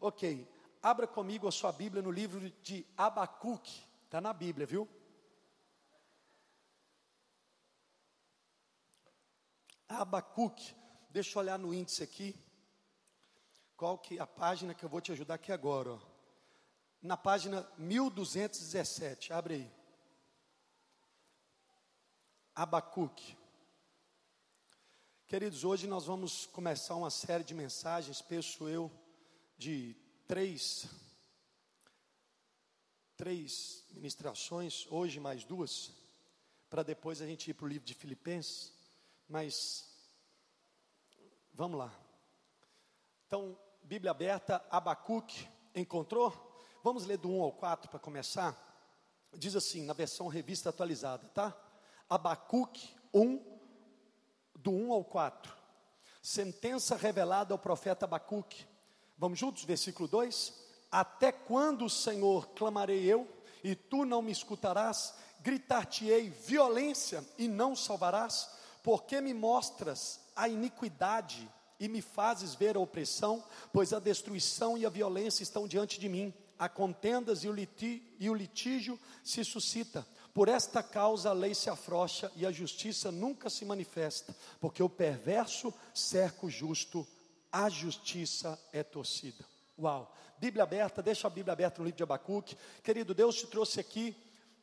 Ok, abra comigo a sua Bíblia no livro de Abacuque, está na Bíblia, viu? Abacuque, deixa eu olhar no índice aqui, qual que é a página que eu vou te ajudar aqui agora, ó. na página 1217, abre aí. Abacuque. Queridos, hoje nós vamos começar uma série de mensagens, penso eu, de três, três ministrações, hoje mais duas, para depois a gente ir para o livro de Filipenses, mas vamos lá. Então, Bíblia aberta, Abacuque, encontrou? Vamos ler do 1 ao 4 para começar? Diz assim, na versão revista atualizada, tá? Abacuque 1, do 1 ao 4. Sentença revelada ao profeta Abacuque. Vamos juntos, versículo 2: Até quando, Senhor, clamarei eu, e tu não me escutarás? Gritar-te-ei violência e não salvarás? Porque me mostras a iniquidade e me fazes ver a opressão? Pois a destruição e a violência estão diante de mim, há contendas e o, liti, e o litígio se suscita. Por esta causa a lei se afrouxa e a justiça nunca se manifesta, porque o perverso cerca o justo a justiça é torcida. Uau! Bíblia aberta, deixa a Bíblia aberta no livro de Abacuque. Querido, Deus te trouxe aqui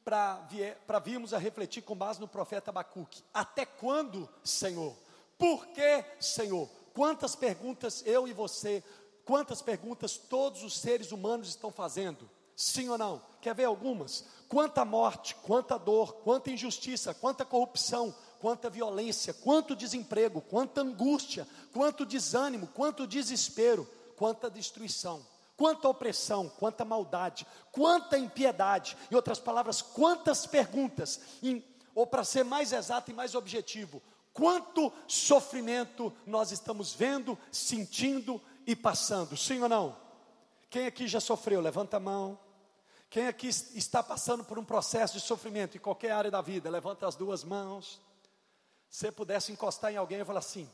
para virmos a refletir com base no profeta Abacuque. Até quando, Senhor? Por que, Senhor? Quantas perguntas eu e você, quantas perguntas todos os seres humanos estão fazendo? Sim ou não? Quer ver algumas? Quanta morte, quanta dor, quanta injustiça, quanta corrupção, quanta violência, quanto desemprego, quanta angústia, quanto desânimo, quanto desespero, quanta destruição, quanta opressão, quanta maldade, quanta impiedade, em outras palavras, quantas perguntas, em, ou para ser mais exato e mais objetivo, quanto sofrimento nós estamos vendo, sentindo e passando, sim ou não? Quem aqui já sofreu? Levanta a mão. Quem aqui está passando por um processo de sofrimento em qualquer área da vida? Levanta as duas mãos você pudesse encostar em alguém e falar assim,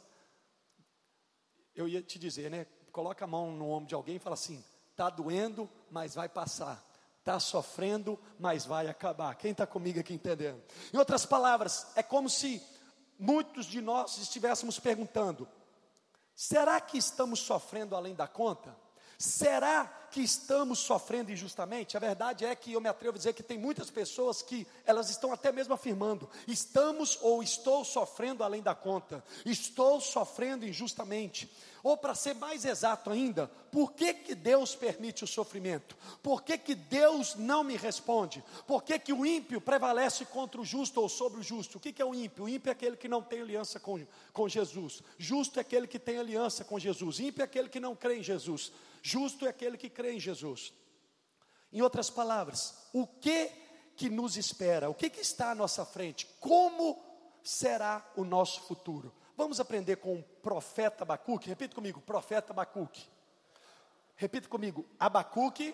eu ia te dizer, né? Coloca a mão no ombro de alguém e fala assim: está doendo, mas vai passar. Está sofrendo, mas vai acabar. Quem está comigo aqui entendendo? Em outras palavras, é como se muitos de nós estivéssemos perguntando: será que estamos sofrendo além da conta? Será que estamos sofrendo injustamente? A verdade é que eu me atrevo a dizer que tem muitas pessoas que elas estão até mesmo afirmando: estamos ou estou sofrendo além da conta, estou sofrendo injustamente. Ou para ser mais exato ainda, por que, que Deus permite o sofrimento? Por que, que Deus não me responde? Por que, que o ímpio prevalece contra o justo ou sobre o justo? O que, que é o ímpio? O ímpio é aquele que não tem aliança com, com Jesus. Justo é aquele que tem aliança com Jesus. Ímpio é aquele que não crê em Jesus. Justo é aquele que crê em Jesus. Em outras palavras, o que que nos espera? O que que está à nossa frente? Como será o nosso futuro? Vamos aprender com o profeta Abacuque. Repita comigo, profeta Abacuque. Repita comigo, Abacuque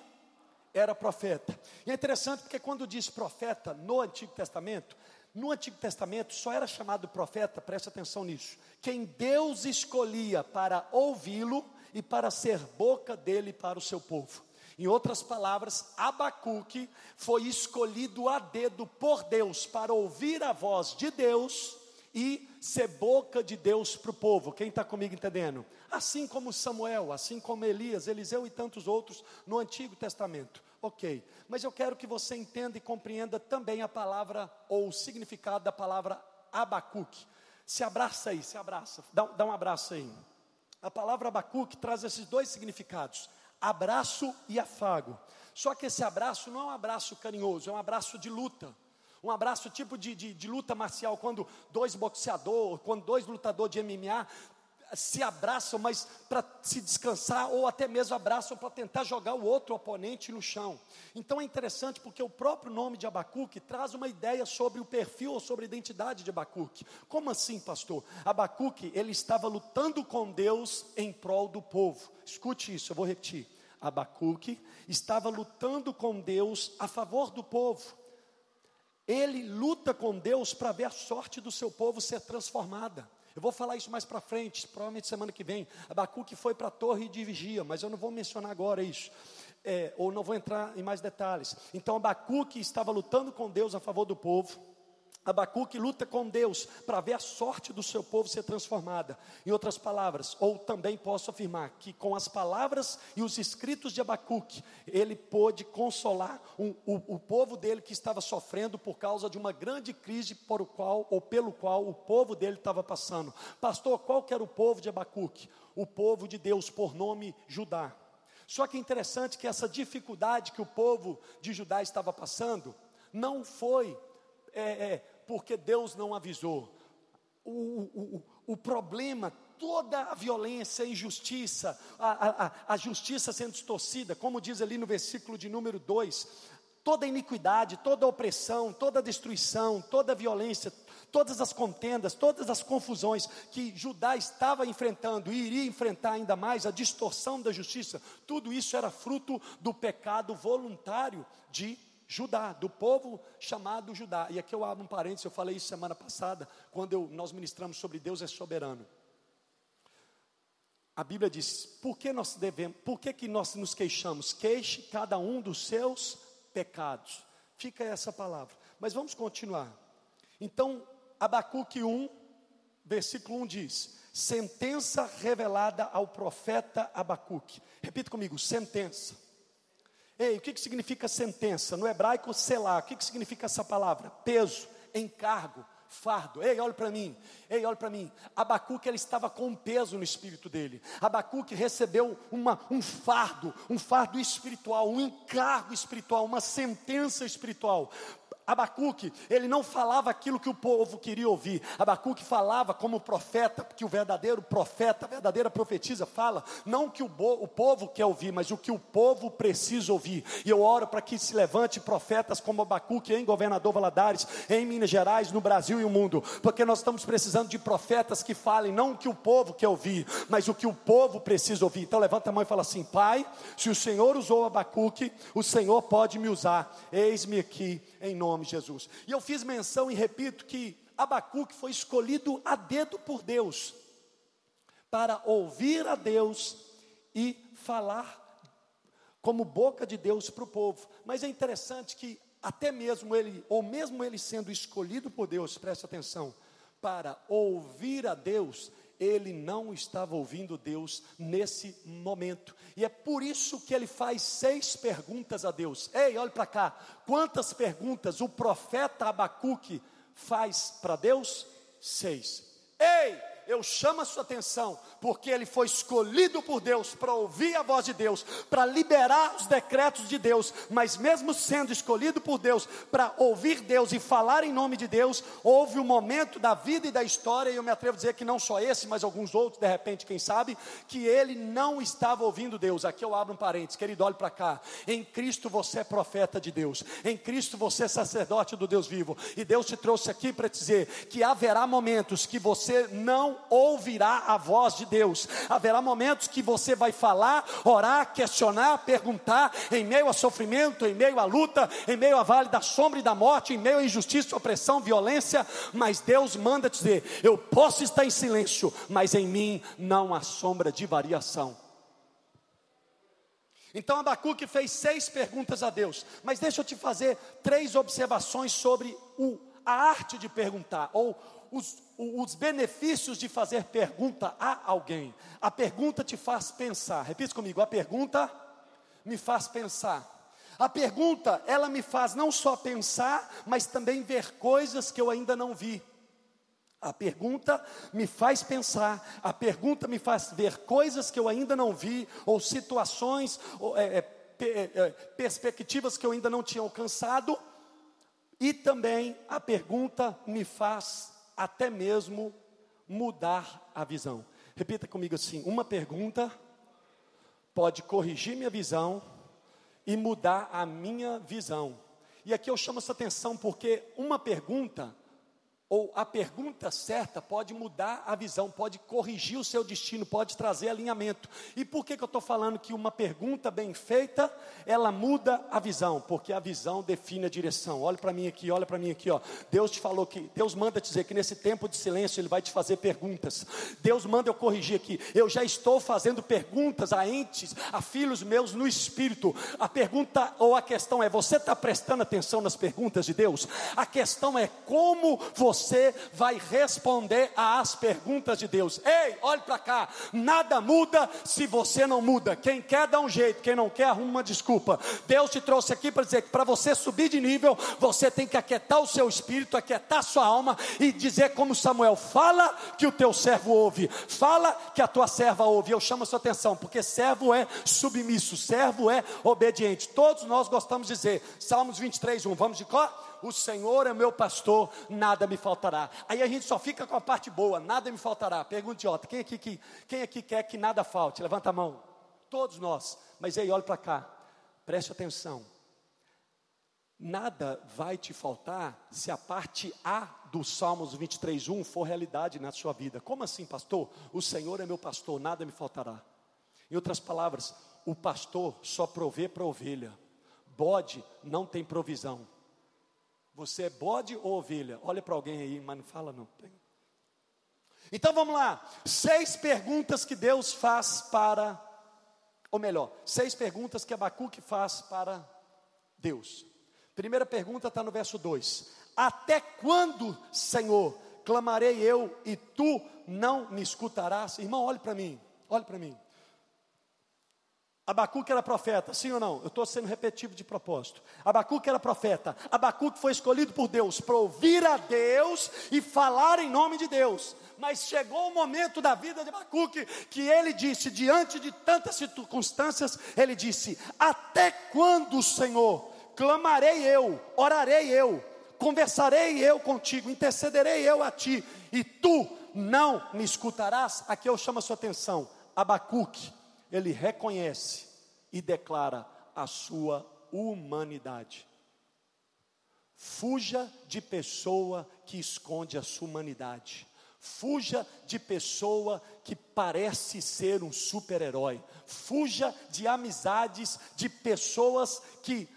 era profeta. E é interessante porque quando diz profeta no Antigo Testamento, no Antigo Testamento só era chamado profeta, preste atenção nisso, quem Deus escolhia para ouvi-lo e para ser boca dele para o seu povo. Em outras palavras, Abacuque foi escolhido a dedo por Deus para ouvir a voz de Deus e ser boca de Deus para o povo. Quem está comigo entendendo? Assim como Samuel, assim como Elias, Eliseu e tantos outros no Antigo Testamento. Ok, mas eu quero que você entenda e compreenda também a palavra ou o significado da palavra Abacuque. Se abraça aí, se abraça, dá, dá um abraço aí. A palavra Abacuque traz esses dois significados: abraço e afago. Só que esse abraço não é um abraço carinhoso, é um abraço de luta. Um abraço tipo de, de, de luta marcial, quando dois boxeadores, quando dois lutadores de MMA se abraçam, mas para se descansar, ou até mesmo abraçam para tentar jogar o outro oponente no chão. Então é interessante porque o próprio nome de Abacuque traz uma ideia sobre o perfil ou sobre a identidade de Abacuque. Como assim, pastor? Abacuque, ele estava lutando com Deus em prol do povo. Escute isso, eu vou repetir. Abacuque estava lutando com Deus a favor do povo. Ele luta com Deus para ver a sorte do seu povo ser transformada. Eu vou falar isso mais para frente, provavelmente semana que vem. Abacuque foi para a torre de vigia, mas eu não vou mencionar agora isso. É, ou não vou entrar em mais detalhes. Então Abacuque estava lutando com Deus a favor do povo. Abacuque luta com Deus para ver a sorte do seu povo ser transformada. Em outras palavras, ou também posso afirmar que com as palavras e os escritos de Abacuque, ele pôde consolar o, o povo dele que estava sofrendo por causa de uma grande crise por o qual, ou pelo qual o povo dele estava passando. Pastor, qual que era o povo de Abacuque? O povo de Deus, por nome Judá. Só que é interessante que essa dificuldade que o povo de Judá estava passando, não foi é, é, porque Deus não avisou. O, o, o, problema, toda a violência, a injustiça, a, a, a justiça sendo distorcida, como diz ali no versículo de número 2, toda iniquidade, toda opressão, toda destruição, toda violência, todas as contendas, todas as confusões que Judá estava enfrentando e iria enfrentar ainda mais, a distorção da justiça, tudo isso era fruto do pecado voluntário de Judá, do povo chamado Judá. E aqui eu abro um parênteses, eu falei isso semana passada, quando eu, nós ministramos sobre Deus é soberano. A Bíblia diz: por que nós devemos, por que, que nós nos queixamos? Queixe cada um dos seus pecados. Fica essa palavra. Mas vamos continuar. Então, Abacuque 1, versículo 1 diz: sentença revelada ao profeta Abacuque. Repita comigo: sentença. Ei, o que, que significa sentença? No hebraico, selar. O que, que significa essa palavra? Peso, encargo, fardo. Ei, olha para mim. Ei, olha para mim. Abacuque ele estava com um peso no espírito dele. Abacuque recebeu uma, um fardo, um fardo espiritual, um encargo espiritual, uma sentença espiritual. Abacuque, ele não falava aquilo que o povo queria ouvir. Abacuque falava como profeta, que o verdadeiro profeta, a verdadeira profetisa fala, não que o, o povo quer ouvir, mas o que o povo precisa ouvir. E eu oro para que se levante profetas como Abacuque em Governador Valadares, em Minas Gerais, no Brasil e no mundo, porque nós estamos precisando de profetas que falem não o que o povo quer ouvir, mas o que o povo precisa ouvir. Então levanta a mão e fala assim: Pai, se o Senhor usou Abacuque, o Senhor pode me usar. Eis-me aqui em nome de Jesus. E eu fiz menção e repito que Abacuque foi escolhido a dedo por Deus para ouvir a Deus e falar como boca de Deus para o povo. Mas é interessante que até mesmo ele, ou mesmo ele sendo escolhido por Deus, preste atenção, para ouvir a Deus, ele não estava ouvindo Deus nesse momento. E é por isso que ele faz seis perguntas a Deus. Ei, olhe para cá. Quantas perguntas o profeta Abacuque faz para Deus? Seis. Ei, eu chamo a sua atenção, porque ele foi escolhido por Deus para ouvir a voz de Deus, para liberar os decretos de Deus, mas mesmo sendo escolhido por Deus para ouvir Deus e falar em nome de Deus, houve um momento da vida e da história, e eu me atrevo a dizer que não só esse, mas alguns outros, de repente, quem sabe, que ele não estava ouvindo Deus. Aqui eu abro um parênteses, querido, olhe para cá. Em Cristo você é profeta de Deus, em Cristo você é sacerdote do Deus vivo, e Deus te trouxe aqui para dizer que haverá momentos que você não ouvirá a voz de Deus. Haverá momentos que você vai falar, orar, questionar, perguntar, em meio a sofrimento, em meio à luta, em meio a vale da sombra e da morte, em meio a injustiça, opressão, violência, mas Deus manda dizer: eu posso estar em silêncio, mas em mim não há sombra de variação. Então Abacuque fez seis perguntas a Deus, mas deixa eu te fazer três observações sobre o, a arte de perguntar, ou os, os benefícios de fazer pergunta a alguém. A pergunta te faz pensar. Repita comigo: a pergunta me faz pensar. A pergunta, ela me faz não só pensar, mas também ver coisas que eu ainda não vi. A pergunta me faz pensar, a pergunta me faz ver coisas que eu ainda não vi, ou situações, ou, é, é, é, perspectivas que eu ainda não tinha alcançado, e também a pergunta me faz até mesmo mudar a visão. Repita comigo assim: uma pergunta pode corrigir minha visão e mudar a minha visão. E aqui eu chamo essa atenção porque uma pergunta ou a pergunta certa pode mudar a visão, pode corrigir o seu destino, pode trazer alinhamento. E por que, que eu estou falando que uma pergunta bem feita, ela muda a visão? Porque a visão define a direção. Olha para mim aqui, olha para mim aqui, ó. Deus te falou que, Deus manda te dizer que nesse tempo de silêncio Ele vai te fazer perguntas. Deus manda eu corrigir aqui. Eu já estou fazendo perguntas a entes, a filhos meus no Espírito. A pergunta ou a questão é: você está prestando atenção nas perguntas de Deus? A questão é como você você vai responder às perguntas de Deus. Ei, olhe para cá, nada muda se você não muda. Quem quer dá um jeito, quem não quer arruma uma desculpa. Deus te trouxe aqui para dizer que para você subir de nível, você tem que aquietar o seu espírito, aquietar a sua alma e dizer como Samuel: fala que o teu servo ouve, fala que a tua serva ouve. Eu chamo a sua atenção, porque servo é submisso, servo é obediente. Todos nós gostamos de dizer, Salmos 23, 1, vamos de cor? O Senhor é meu pastor, nada me faltará. Aí a gente só fica com a parte boa, nada me faltará. Pergunta idiota, quem aqui, quem, quem aqui quer que nada falte? Levanta a mão. Todos nós. Mas aí, olha para cá, preste atenção. Nada vai te faltar se a parte A do Salmos 23:1 for realidade na sua vida. Como assim, pastor? O Senhor é meu pastor, nada me faltará. Em outras palavras, o pastor só provê para a ovelha. Bode não tem provisão. Você é bode ou ovelha? Olha para alguém aí, mas não fala não. Então vamos lá. Seis perguntas que Deus faz para, ou melhor, seis perguntas que Abacuque faz para Deus. Primeira pergunta está no verso 2: Até quando, Senhor, clamarei eu e tu não me escutarás? Irmão, olhe para mim, olhe para mim. Abacuque era profeta, sim ou não? Eu estou sendo repetitivo de propósito. Abacuque era profeta. Abacuque foi escolhido por Deus para ouvir a Deus e falar em nome de Deus. Mas chegou o momento da vida de Abacuque que ele disse, diante de tantas circunstâncias, ele disse: Até quando, Senhor, clamarei eu, orarei eu, conversarei eu contigo, intercederei eu a ti, e tu não me escutarás? Aqui eu chamo a sua atenção. Abacuque ele reconhece e declara a sua humanidade. Fuja de pessoa que esconde a sua humanidade. Fuja de pessoa que parece ser um super-herói. Fuja de amizades de pessoas que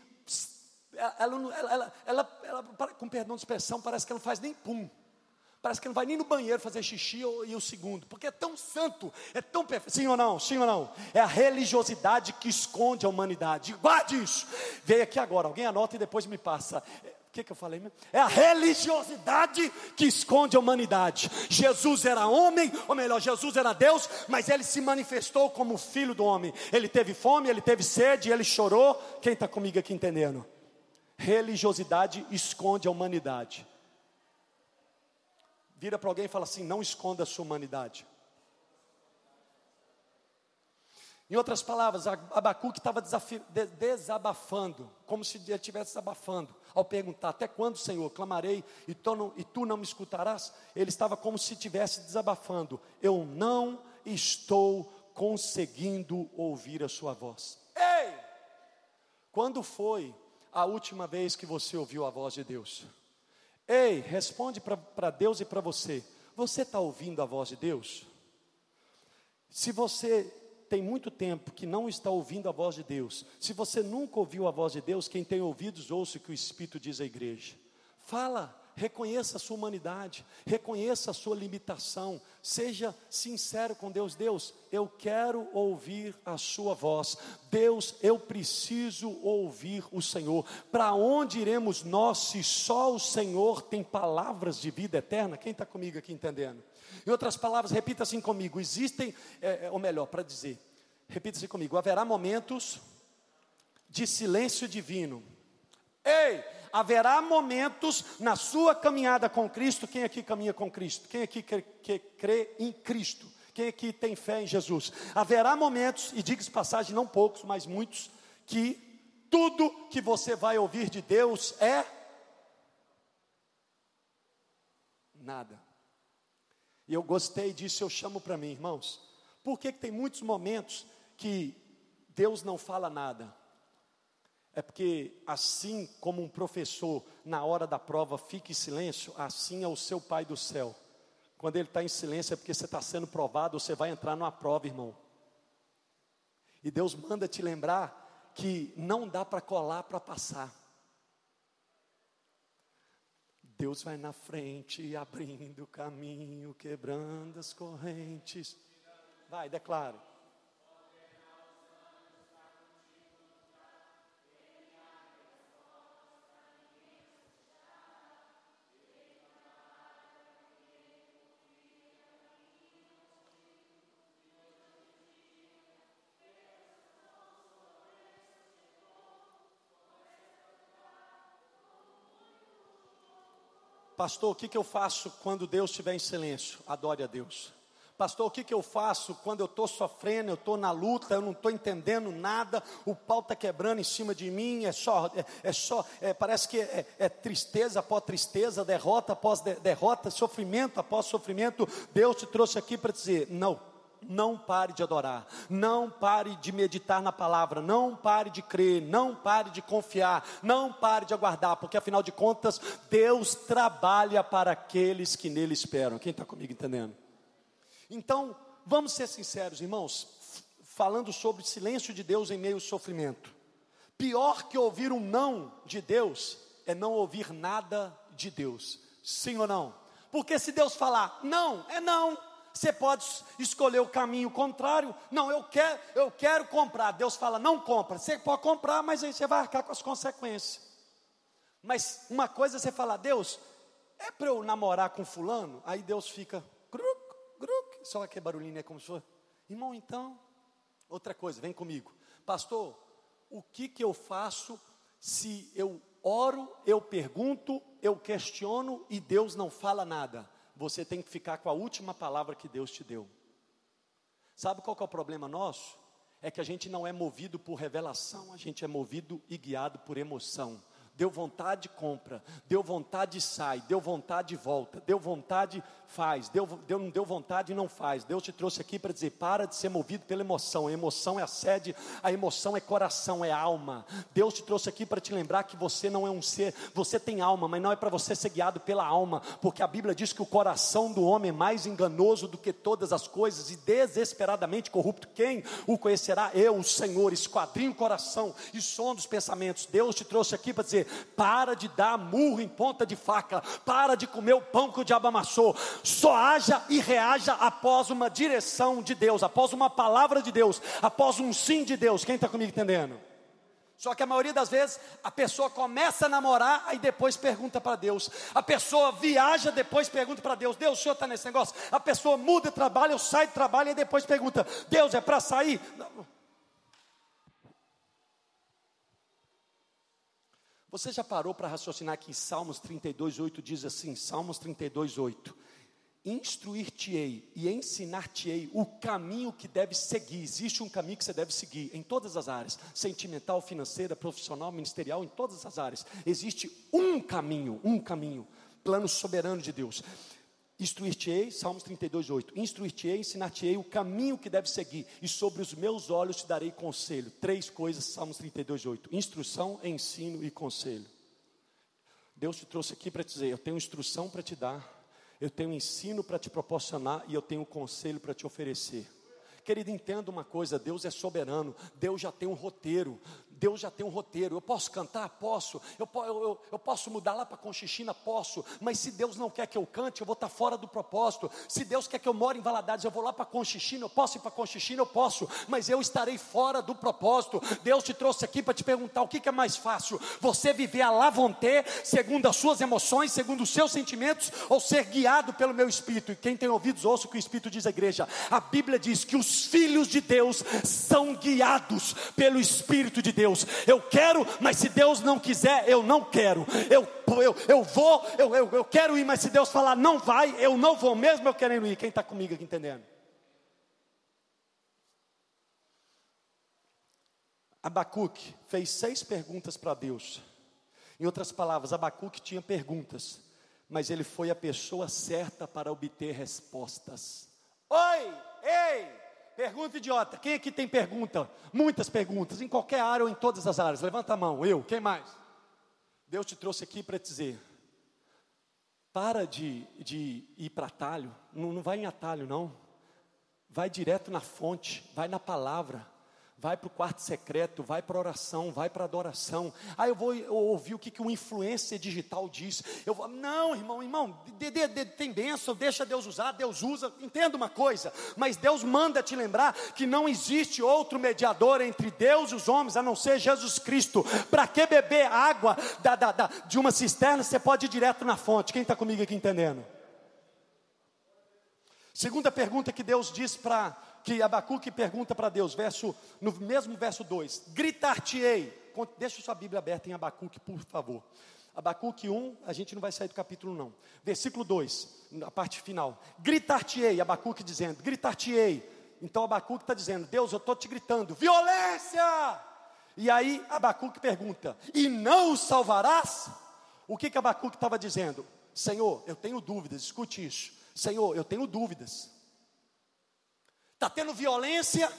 ela, ela, ela, ela, com perdão de expressão, parece que ela não faz nem pum. Parece que não vai nem no banheiro fazer xixi e o segundo, porque é tão santo, é tão perfeito. Sim ou não? Sim ou não? É a religiosidade que esconde a humanidade. Guarde isso. Veio aqui agora, alguém anota e depois me passa. O que, que eu falei mesmo? É a religiosidade que esconde a humanidade. Jesus era homem, ou melhor, Jesus era Deus, mas ele se manifestou como filho do homem. Ele teve fome, ele teve sede, ele chorou. Quem está comigo aqui entendendo? Religiosidade esconde a humanidade. Vira para alguém e fala assim: não esconda a sua humanidade. Em outras palavras, Abacuque estava desabafando, como se ele estivesse desabafando, ao perguntar: Até quando, Senhor, clamarei e tu, não, e tu não me escutarás? Ele estava como se estivesse desabafando: Eu não estou conseguindo ouvir a sua voz. Ei! Quando foi a última vez que você ouviu a voz de Deus? Ei, responde para Deus e para você. Você está ouvindo a voz de Deus? Se você tem muito tempo que não está ouvindo a voz de Deus, se você nunca ouviu a voz de Deus, quem tem ouvidos, ouça o que o Espírito diz à igreja. Fala, reconheça a sua humanidade, reconheça a sua limitação, seja sincero com Deus. Deus, eu quero ouvir a sua voz. Deus, eu preciso ouvir o Senhor. Para onde iremos nós se só o Senhor tem palavras de vida eterna? Quem está comigo aqui entendendo? Em outras palavras, repita assim comigo: existem, é, é ou melhor, para dizer, repita assim comigo: haverá momentos de silêncio divino. Ei! Haverá momentos na sua caminhada com Cristo. Quem aqui caminha com Cristo? Quem aqui crê, crê em Cristo? Quem aqui tem fé em Jesus? Haverá momentos, e diga-se passagem, não poucos, mas muitos, que tudo que você vai ouvir de Deus é nada. E eu gostei disso, eu chamo para mim, irmãos. Por que, que tem muitos momentos que Deus não fala nada? É porque, assim como um professor, na hora da prova, fica em silêncio, assim é o seu Pai do céu. Quando ele está em silêncio, é porque você está sendo provado, você vai entrar numa prova, irmão. E Deus manda te lembrar que não dá para colar para passar. Deus vai na frente, abrindo o caminho, quebrando as correntes. Vai, declaro. Pastor, o que, que eu faço quando Deus estiver em silêncio? Adore a Deus. Pastor, o que, que eu faço quando eu estou sofrendo, eu estou na luta, eu não estou entendendo nada, o pau está quebrando em cima de mim, é só, é, é só, é, parece que é, é, tristeza após tristeza, derrota após de, derrota, sofrimento após sofrimento. Deus te trouxe aqui para dizer: não, não pare de adorar, não pare de meditar na palavra, não pare de crer, não pare de confiar, não pare de aguardar, porque afinal de contas, Deus trabalha para aqueles que nele esperam. Quem está comigo entendendo? Então, vamos ser sinceros, irmãos, falando sobre silêncio de Deus em meio ao sofrimento. Pior que ouvir um não de Deus é não ouvir nada de Deus. Sim ou não? Porque se Deus falar não, é não. Você pode escolher o caminho contrário. Não, eu quero, eu quero comprar. Deus fala, não compra. Você pode comprar, mas aí você vai arcar com as consequências. Mas uma coisa é você falar, Deus, é para eu namorar com fulano? Aí Deus fica, gruc, gruc, só aquele barulhinho é como se fosse. Irmão, então, outra coisa, vem comigo. Pastor, o que que eu faço se eu oro, eu pergunto, eu questiono e Deus não fala nada? Você tem que ficar com a última palavra que Deus te deu. Sabe qual é o problema nosso? É que a gente não é movido por revelação, a gente é movido e guiado por emoção deu vontade, compra, deu vontade, sai, deu vontade, volta, deu vontade, faz, deu, deu, deu vontade, não faz. Deus te trouxe aqui para dizer: para de ser movido pela emoção, a emoção é a sede, a emoção é coração, é alma. Deus te trouxe aqui para te lembrar que você não é um ser, você tem alma, mas não é para você ser guiado pela alma, porque a Bíblia diz que o coração do homem é mais enganoso do que todas as coisas e desesperadamente corrupto. Quem o conhecerá? Eu, o Senhor, esquadrinho o coração e som dos pensamentos. Deus te trouxe aqui para dizer: para de dar murro em ponta de faca, para de comer o pão que o diabo amassou, só haja e reaja após uma direção de Deus, após uma palavra de Deus, após um sim de Deus. Quem está comigo entendendo? Só que a maioria das vezes a pessoa começa a namorar, aí depois pergunta para Deus. A pessoa viaja, depois pergunta para Deus: Deus, o senhor está nesse negócio? A pessoa muda de trabalho, sai de trabalho e depois pergunta: Deus, é para sair? Não. Você já parou para raciocinar que Salmos 32, 8 diz assim: Salmos 32, 8. Instruir-te-ei e ensinar-te-ei o caminho que deve seguir. Existe um caminho que você deve seguir em todas as áreas: sentimental, financeira, profissional, ministerial, em todas as áreas. Existe um caminho, um caminho, plano soberano de Deus. Instruir-te-ei, Salmos 32, 8. Instruir-te-ei, ensinar-te-ei o caminho que deve seguir, e sobre os meus olhos te darei conselho. Três coisas, Salmos 32, 8. Instrução, ensino e conselho. Deus te trouxe aqui para te dizer: eu tenho instrução para te dar, eu tenho ensino para te proporcionar e eu tenho conselho para te oferecer. Querido, entenda uma coisa: Deus é soberano, Deus já tem um roteiro, Deus já tem um roteiro. Eu posso cantar? Posso. Eu, eu, eu posso mudar lá para Conchichina? Posso. Mas se Deus não quer que eu cante, eu vou estar tá fora do propósito. Se Deus quer que eu more em Valadares, eu vou lá para Conchichina? Eu posso ir para Conchichina? Eu posso. Mas eu estarei fora do propósito. Deus te trouxe aqui para te perguntar o que, que é mais fácil: você viver a lavonté, segundo as suas emoções, segundo os seus sentimentos, ou ser guiado pelo meu espírito? E quem tem ouvidos, ouça o que o Espírito diz à igreja. A Bíblia diz que os filhos de Deus são guiados pelo Espírito de Deus. Deus. Eu quero, mas se Deus não quiser, eu não quero. Eu, eu, eu vou, eu, eu, eu quero ir, mas se Deus falar não vai, eu não vou mesmo eu querendo ir. Quem está comigo aqui entendendo? Abacuque fez seis perguntas para Deus. Em outras palavras, Abacuque tinha perguntas, mas ele foi a pessoa certa para obter respostas. Oi, ei, Pergunta idiota. Quem aqui tem pergunta? Muitas perguntas, em qualquer área ou em todas as áreas. Levanta a mão. Eu. Quem mais? Deus te trouxe aqui para dizer: para de, de ir para atalho. Não, não vai em atalho, não. Vai direto na fonte, vai na palavra vai para o quarto secreto, vai para oração, vai para adoração. Ah, eu vou ouvir o que, que o influencer digital diz. Eu vou, não, irmão, irmão, de, de, de, tem bênção, deixa Deus usar, Deus usa. Entenda uma coisa, mas Deus manda te lembrar que não existe outro mediador entre Deus e os homens, a não ser Jesus Cristo. Para que beber água da, da, da, de uma cisterna, você pode ir direto na fonte. Quem está comigo aqui entendendo? Segunda pergunta que Deus diz para que Abacuque pergunta para Deus, verso, no mesmo verso 2: Gritar-te-ei. Deixa sua Bíblia aberta em Abacuque, por favor. Abacuque 1, a gente não vai sair do capítulo não. Versículo 2, a parte final. Gritar-te-ei, Abacuque dizendo, gritar-te-ei. Então Abacuque está dizendo, Deus, eu estou te gritando, violência! E aí Abacuque pergunta, e não o salvarás? O que que Abacuque estava dizendo? Senhor, eu tenho dúvidas, escute isso. Senhor, eu tenho dúvidas está tendo violência,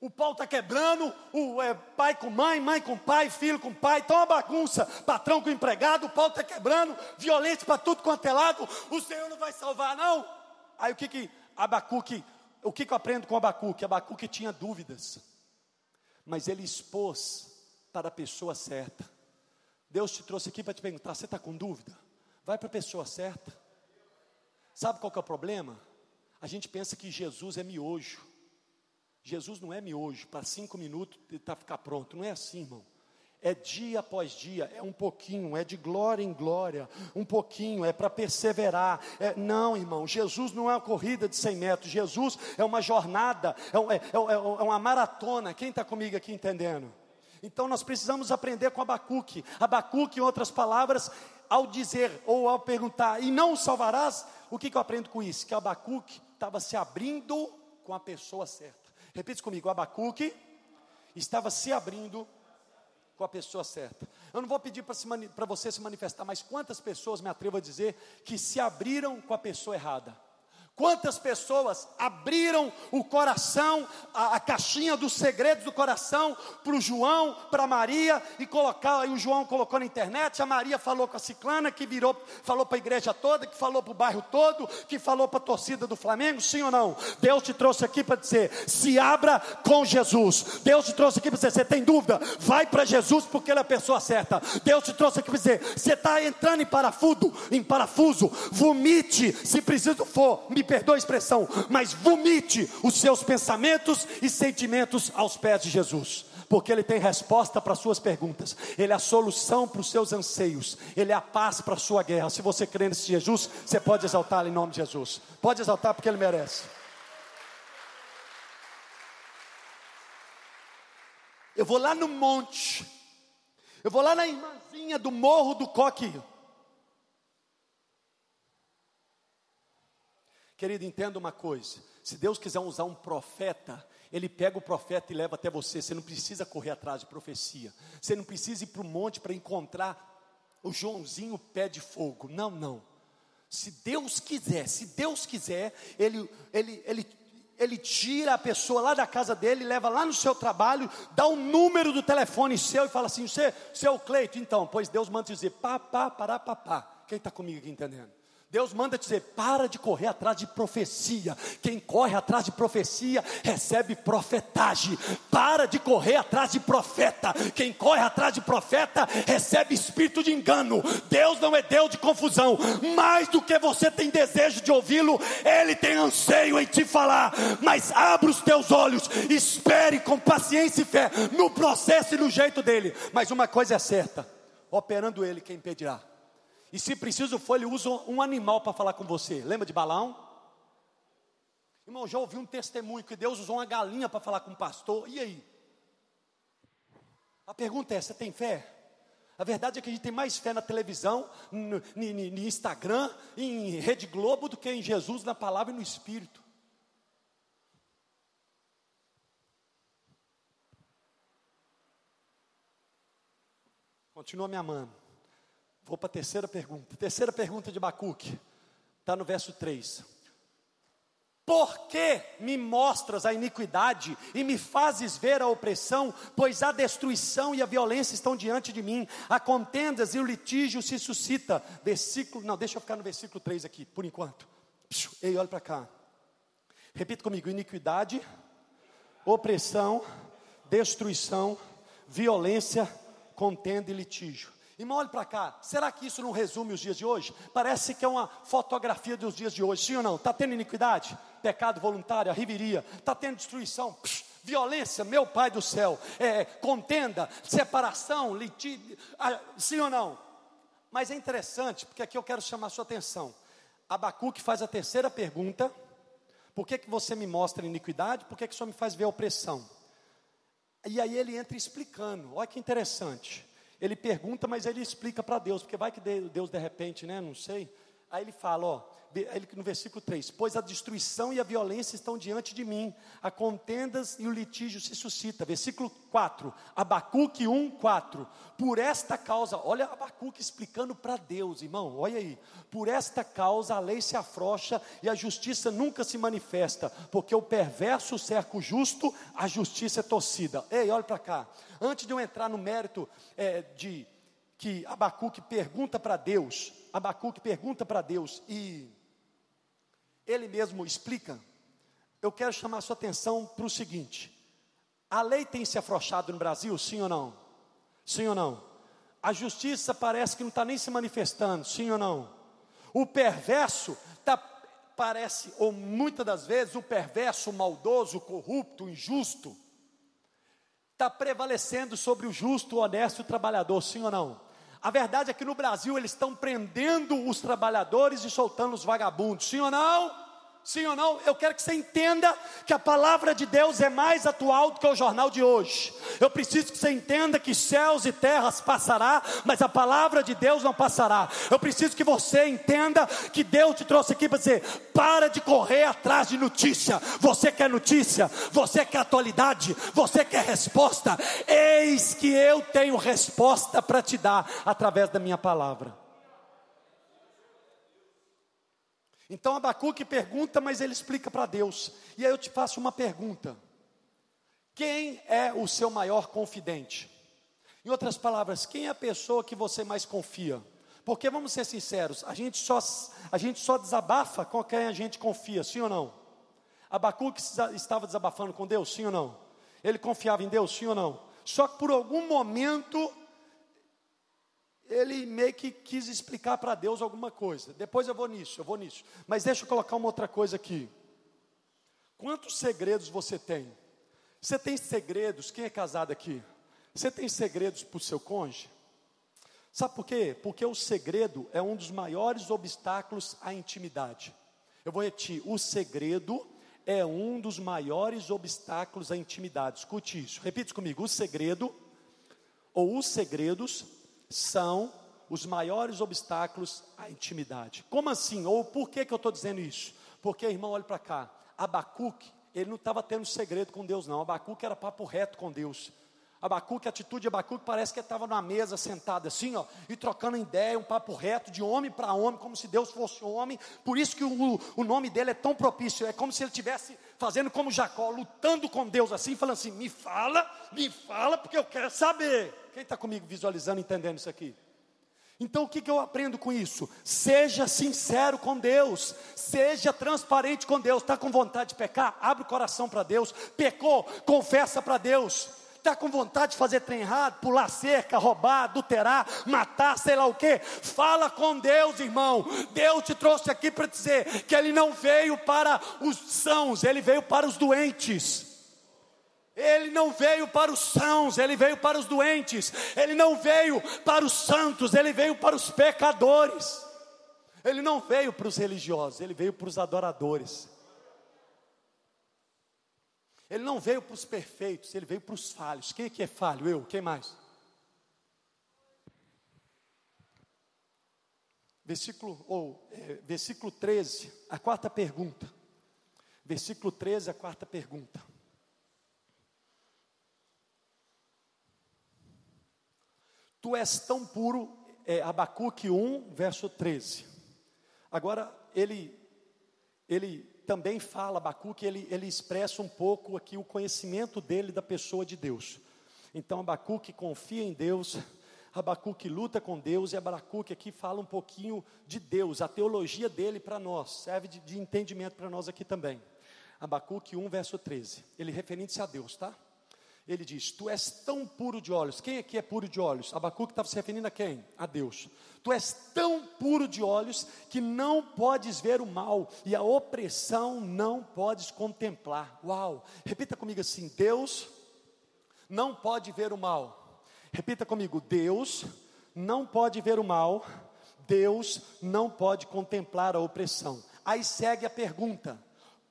o pau está quebrando, o é, pai com mãe, mãe com pai, filho com pai, está uma bagunça, patrão com empregado, o pau está quebrando, violência para tudo quanto é lado, o Senhor não vai salvar, não. Aí o que que Abacuque, o que que eu aprendo com Abacuque? Abacuque tinha dúvidas, mas ele expôs para a pessoa certa. Deus te trouxe aqui para te perguntar: você está com dúvida? Vai para a pessoa certa. Sabe qual que é o problema? A gente pensa que Jesus é miojo. Jesus não é miojo, para cinco minutos tentar ficar pronto. Não é assim, irmão. É dia após dia, é um pouquinho, é de glória em glória, um pouquinho, é para perseverar. É, não, irmão, Jesus não é uma corrida de 100 metros, Jesus é uma jornada, é, é, é, é uma maratona. Quem está comigo aqui entendendo? Então nós precisamos aprender com Abacuque. Abacuque, em outras palavras, ao dizer ou ao perguntar, e não salvarás, o que, que eu aprendo com isso? Que Abacuque estava se abrindo com a pessoa certa. Repita comigo: Abacuque estava se abrindo com a pessoa certa. Eu não vou pedir para você se manifestar, mas quantas pessoas me atrevo a dizer que se abriram com a pessoa errada? Quantas pessoas abriram o coração, a, a caixinha dos segredos do coração para o João, para Maria e colocar, e o João colocou na internet, a Maria falou com a ciclana, que virou, falou para a igreja toda, que falou para o bairro todo, que falou para a torcida do Flamengo, sim ou não? Deus te trouxe aqui para dizer, se abra com Jesus. Deus te trouxe aqui para dizer, você tem dúvida? Vai para Jesus porque ele é a pessoa certa. Deus te trouxe aqui para dizer, você está entrando em parafuso, em parafuso, vomite, se preciso for, me perdoe a expressão, mas vomite os seus pensamentos e sentimentos aos pés de Jesus porque Ele tem resposta para as suas perguntas, Ele é a solução para os seus anseios, Ele é a paz para a sua guerra. Se você crê nesse Jesus, você pode exaltá-lo em nome de Jesus, pode exaltar porque Ele merece. Eu vou lá no monte, eu vou lá na irmãzinha do morro do coque. Querido, entenda uma coisa: se Deus quiser usar um profeta, Ele pega o profeta e leva até você. Você não precisa correr atrás de profecia. Você não precisa ir para o monte para encontrar o Joãozinho pé de fogo. Não, não. Se Deus quiser, se Deus quiser, Ele, Ele, Ele, Ele tira a pessoa lá da casa dele, leva lá no seu trabalho, dá o número do telefone seu e fala assim: Você, você é Cleito? Então, pois Deus manda dizer: pá, pá, pará, pá, pá. Quem está comigo aqui entendendo? Deus manda dizer: para de correr atrás de profecia. Quem corre atrás de profecia recebe profetagem. Para de correr atrás de profeta. Quem corre atrás de profeta recebe espírito de engano. Deus não é Deus de confusão. Mais do que você tem desejo de ouvi-lo, Ele tem anseio em te falar. Mas abra os teus olhos, espere com paciência e fé no processo e no jeito dele. Mas uma coisa é certa: operando Ele, quem impedirá? E se preciso for, ele usa um animal para falar com você. Lembra de Balão? Irmão, já ouvi um testemunho que Deus usou uma galinha para falar com o pastor. E aí? A pergunta é: você tem fé? A verdade é que a gente tem mais fé na televisão, no, no, no Instagram, em Rede Globo, do que em Jesus, na palavra e no Espírito. Continua me amando. Vou para a terceira pergunta. Terceira pergunta de Bacuque. Está no verso 3. Por que me mostras a iniquidade e me fazes ver a opressão? Pois a destruição e a violência estão diante de mim, a contendas e o litígio se suscita. Versículo, não, deixa eu ficar no versículo 3 aqui, por enquanto. Ei, olha para cá. Repita comigo: iniquidade, opressão, destruição, violência, contenda e litígio. Irmão, olhe para cá. Será que isso não resume os dias de hoje? Parece que é uma fotografia dos dias de hoje, sim ou não? Está tendo iniquidade? Pecado voluntário, a riveria. Está tendo destruição? Psh, violência, meu Pai do céu. É, contenda, separação, litígio. Ah, sim ou não? Mas é interessante, porque aqui eu quero chamar a sua atenção. Abacuque faz a terceira pergunta. Por que, que você me mostra iniquidade? Por que, que só me faz ver opressão? E aí ele entra explicando. Olha que interessante. Ele pergunta, mas ele explica para Deus, porque vai que Deus de repente, né, não sei. Aí ele fala, ó, no versículo 3: Pois a destruição e a violência estão diante de mim, a contendas e o litígio se suscita. Versículo 4, Abacuque 1, 4. Por esta causa, olha Abacuque explicando para Deus, irmão, olha aí. Por esta causa a lei se afrouxa e a justiça nunca se manifesta, porque o perverso cerca o justo, a justiça é torcida. Ei, olha para cá. Antes de eu entrar no mérito é, de que Abacuque pergunta para Deus, Abacuque pergunta para Deus e ele mesmo explica. Eu quero chamar sua atenção para o seguinte: a lei tem se afrouxado no Brasil, sim ou não? Sim ou não? A justiça parece que não está nem se manifestando, sim ou não? O perverso tá, parece, ou muitas das vezes, o perverso, o maldoso, o corrupto, o injusto, está prevalecendo sobre o justo, o honesto e o trabalhador, sim ou não? A verdade é que no Brasil eles estão prendendo os trabalhadores e soltando os vagabundos, sim ou não? Sim ou não? Eu quero que você entenda que a palavra de Deus é mais atual do que o jornal de hoje. Eu preciso que você entenda que céus e terras passará, mas a palavra de Deus não passará. Eu preciso que você entenda que Deus te trouxe aqui para dizer: para de correr atrás de notícia. Você quer notícia? Você quer atualidade? Você quer resposta? Eis que eu tenho resposta para te dar através da minha palavra. Então Abacuque pergunta, mas ele explica para Deus. E aí eu te faço uma pergunta: quem é o seu maior confidente? Em outras palavras, quem é a pessoa que você mais confia? Porque vamos ser sinceros, a gente só, a gente só desabafa com quem a gente confia, sim ou não? Abacuque estava desabafando com Deus, sim ou não? Ele confiava em Deus, sim ou não? Só que por algum momento ele meio que quis explicar para Deus alguma coisa. Depois eu vou nisso, eu vou nisso. Mas deixa eu colocar uma outra coisa aqui. Quantos segredos você tem? Você tem segredos? Quem é casado aqui? Você tem segredos para o seu cônjuge? Sabe por quê? Porque o segredo é um dos maiores obstáculos à intimidade. Eu vou repetir: o segredo é um dos maiores obstáculos à intimidade. Escute isso, repite comigo: o segredo ou os segredos são os maiores obstáculos à intimidade. Como assim? Ou por que, que eu estou dizendo isso? Porque, irmão, olha para cá. Abacuque, ele não estava tendo segredo com Deus, não. Abacuque era papo reto com Deus. Abacuque, a atitude de Abacuque parece que ele estava numa mesa sentado assim, ó, e trocando ideia, um papo reto de homem para homem, como se Deus fosse homem. Por isso que o, o nome dele é tão propício. É como se ele estivesse fazendo como Jacó, lutando com Deus assim, falando assim: me fala, me fala, porque eu quero saber. Quem está comigo visualizando, entendendo isso aqui? Então o que, que eu aprendo com isso? Seja sincero com Deus, seja transparente com Deus. Está com vontade de pecar? Abre o coração para Deus. Pecou? Confessa para Deus. Está com vontade de fazer trem errado, pular cerca, roubar, adulterar, matar, sei lá o que? Fala com Deus, irmão. Deus te trouxe aqui para dizer que Ele não veio para os sãos, Ele veio para os doentes. Ele não veio para os sãos, ele veio para os doentes. Ele não veio para os santos, ele veio para os pecadores. Ele não veio para os religiosos, ele veio para os adoradores. Ele não veio para os perfeitos, ele veio para os falhos. Quem é que é falho? Eu, quem mais? Versículo, ou, é, versículo 13, a quarta pergunta. Versículo 13, a quarta pergunta. Tu és tão puro, é, Abacuque 1, verso 13. Agora, ele, ele também fala, Abacuque, ele, ele expressa um pouco aqui o conhecimento dele da pessoa de Deus. Então Abacuque confia em Deus, Abacuque luta com Deus, e Abacuque aqui fala um pouquinho de Deus, a teologia dele para nós, serve de, de entendimento para nós aqui também. Abacuque 1, verso 13, ele referindo-se a Deus, tá? Ele diz: Tu és tão puro de olhos. Quem aqui é puro de olhos? Abacuque estava se referindo a quem? A Deus. Tu és tão puro de olhos que não podes ver o mal e a opressão não podes contemplar. Uau! Repita comigo assim: Deus não pode ver o mal. Repita comigo: Deus não pode ver o mal. Deus não pode contemplar a opressão. Aí segue a pergunta: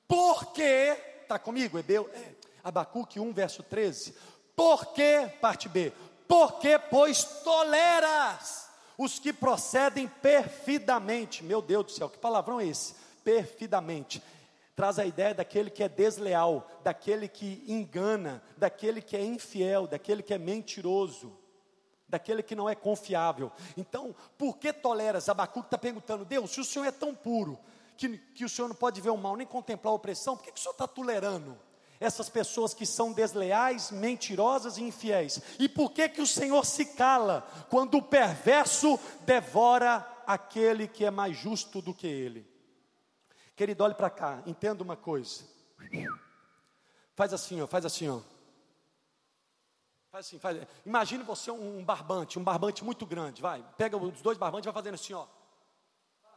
Por que? Está comigo? Hebeu, é, Abacuque 1, verso 13. Por que, parte B, porque, pois, toleras os que procedem perfidamente. Meu Deus do céu, que palavrão é esse? Perfidamente. Traz a ideia daquele que é desleal, daquele que engana, daquele que é infiel, daquele que é mentiroso, daquele que não é confiável. Então, por que toleras? Abacuque está perguntando, Deus, se o Senhor é tão puro, que, que o Senhor não pode ver o mal, nem contemplar a opressão, por que, que o Senhor está tolerando? Essas pessoas que são desleais, mentirosas e infiéis. E por que que o Senhor se cala quando o perverso devora aquele que é mais justo do que ele? Querido, olhe para cá, entenda uma coisa. Faz assim, ó, faz assim, ó. Faz assim, faz. Imagine você um barbante, um barbante muito grande, vai. Pega os dois barbantes e vai fazendo assim, ó.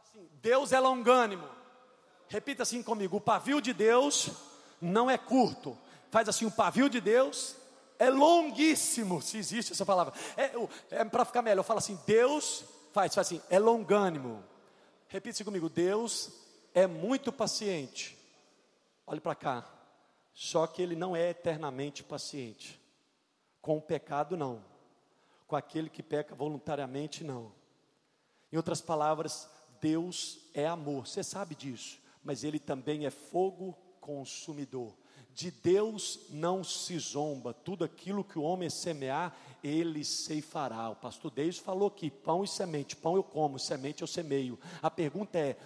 Assim, Deus é longânimo. Repita assim comigo: o pavio de Deus não é curto. Faz assim, o pavio de Deus é longuíssimo, se existe essa palavra. É, é para ficar melhor, fala assim, Deus faz, faz assim, é longânimo. Repita comigo, Deus é muito paciente. Olhe para cá. Só que ele não é eternamente paciente. Com o pecado não. Com aquele que peca voluntariamente não. Em outras palavras, Deus é amor. Você sabe disso, mas ele também é fogo consumidor. De Deus não se zomba, tudo aquilo que o homem semear, ele ceifará. O pastor Deus falou que pão e semente, pão eu como, semente eu semeio. A pergunta é: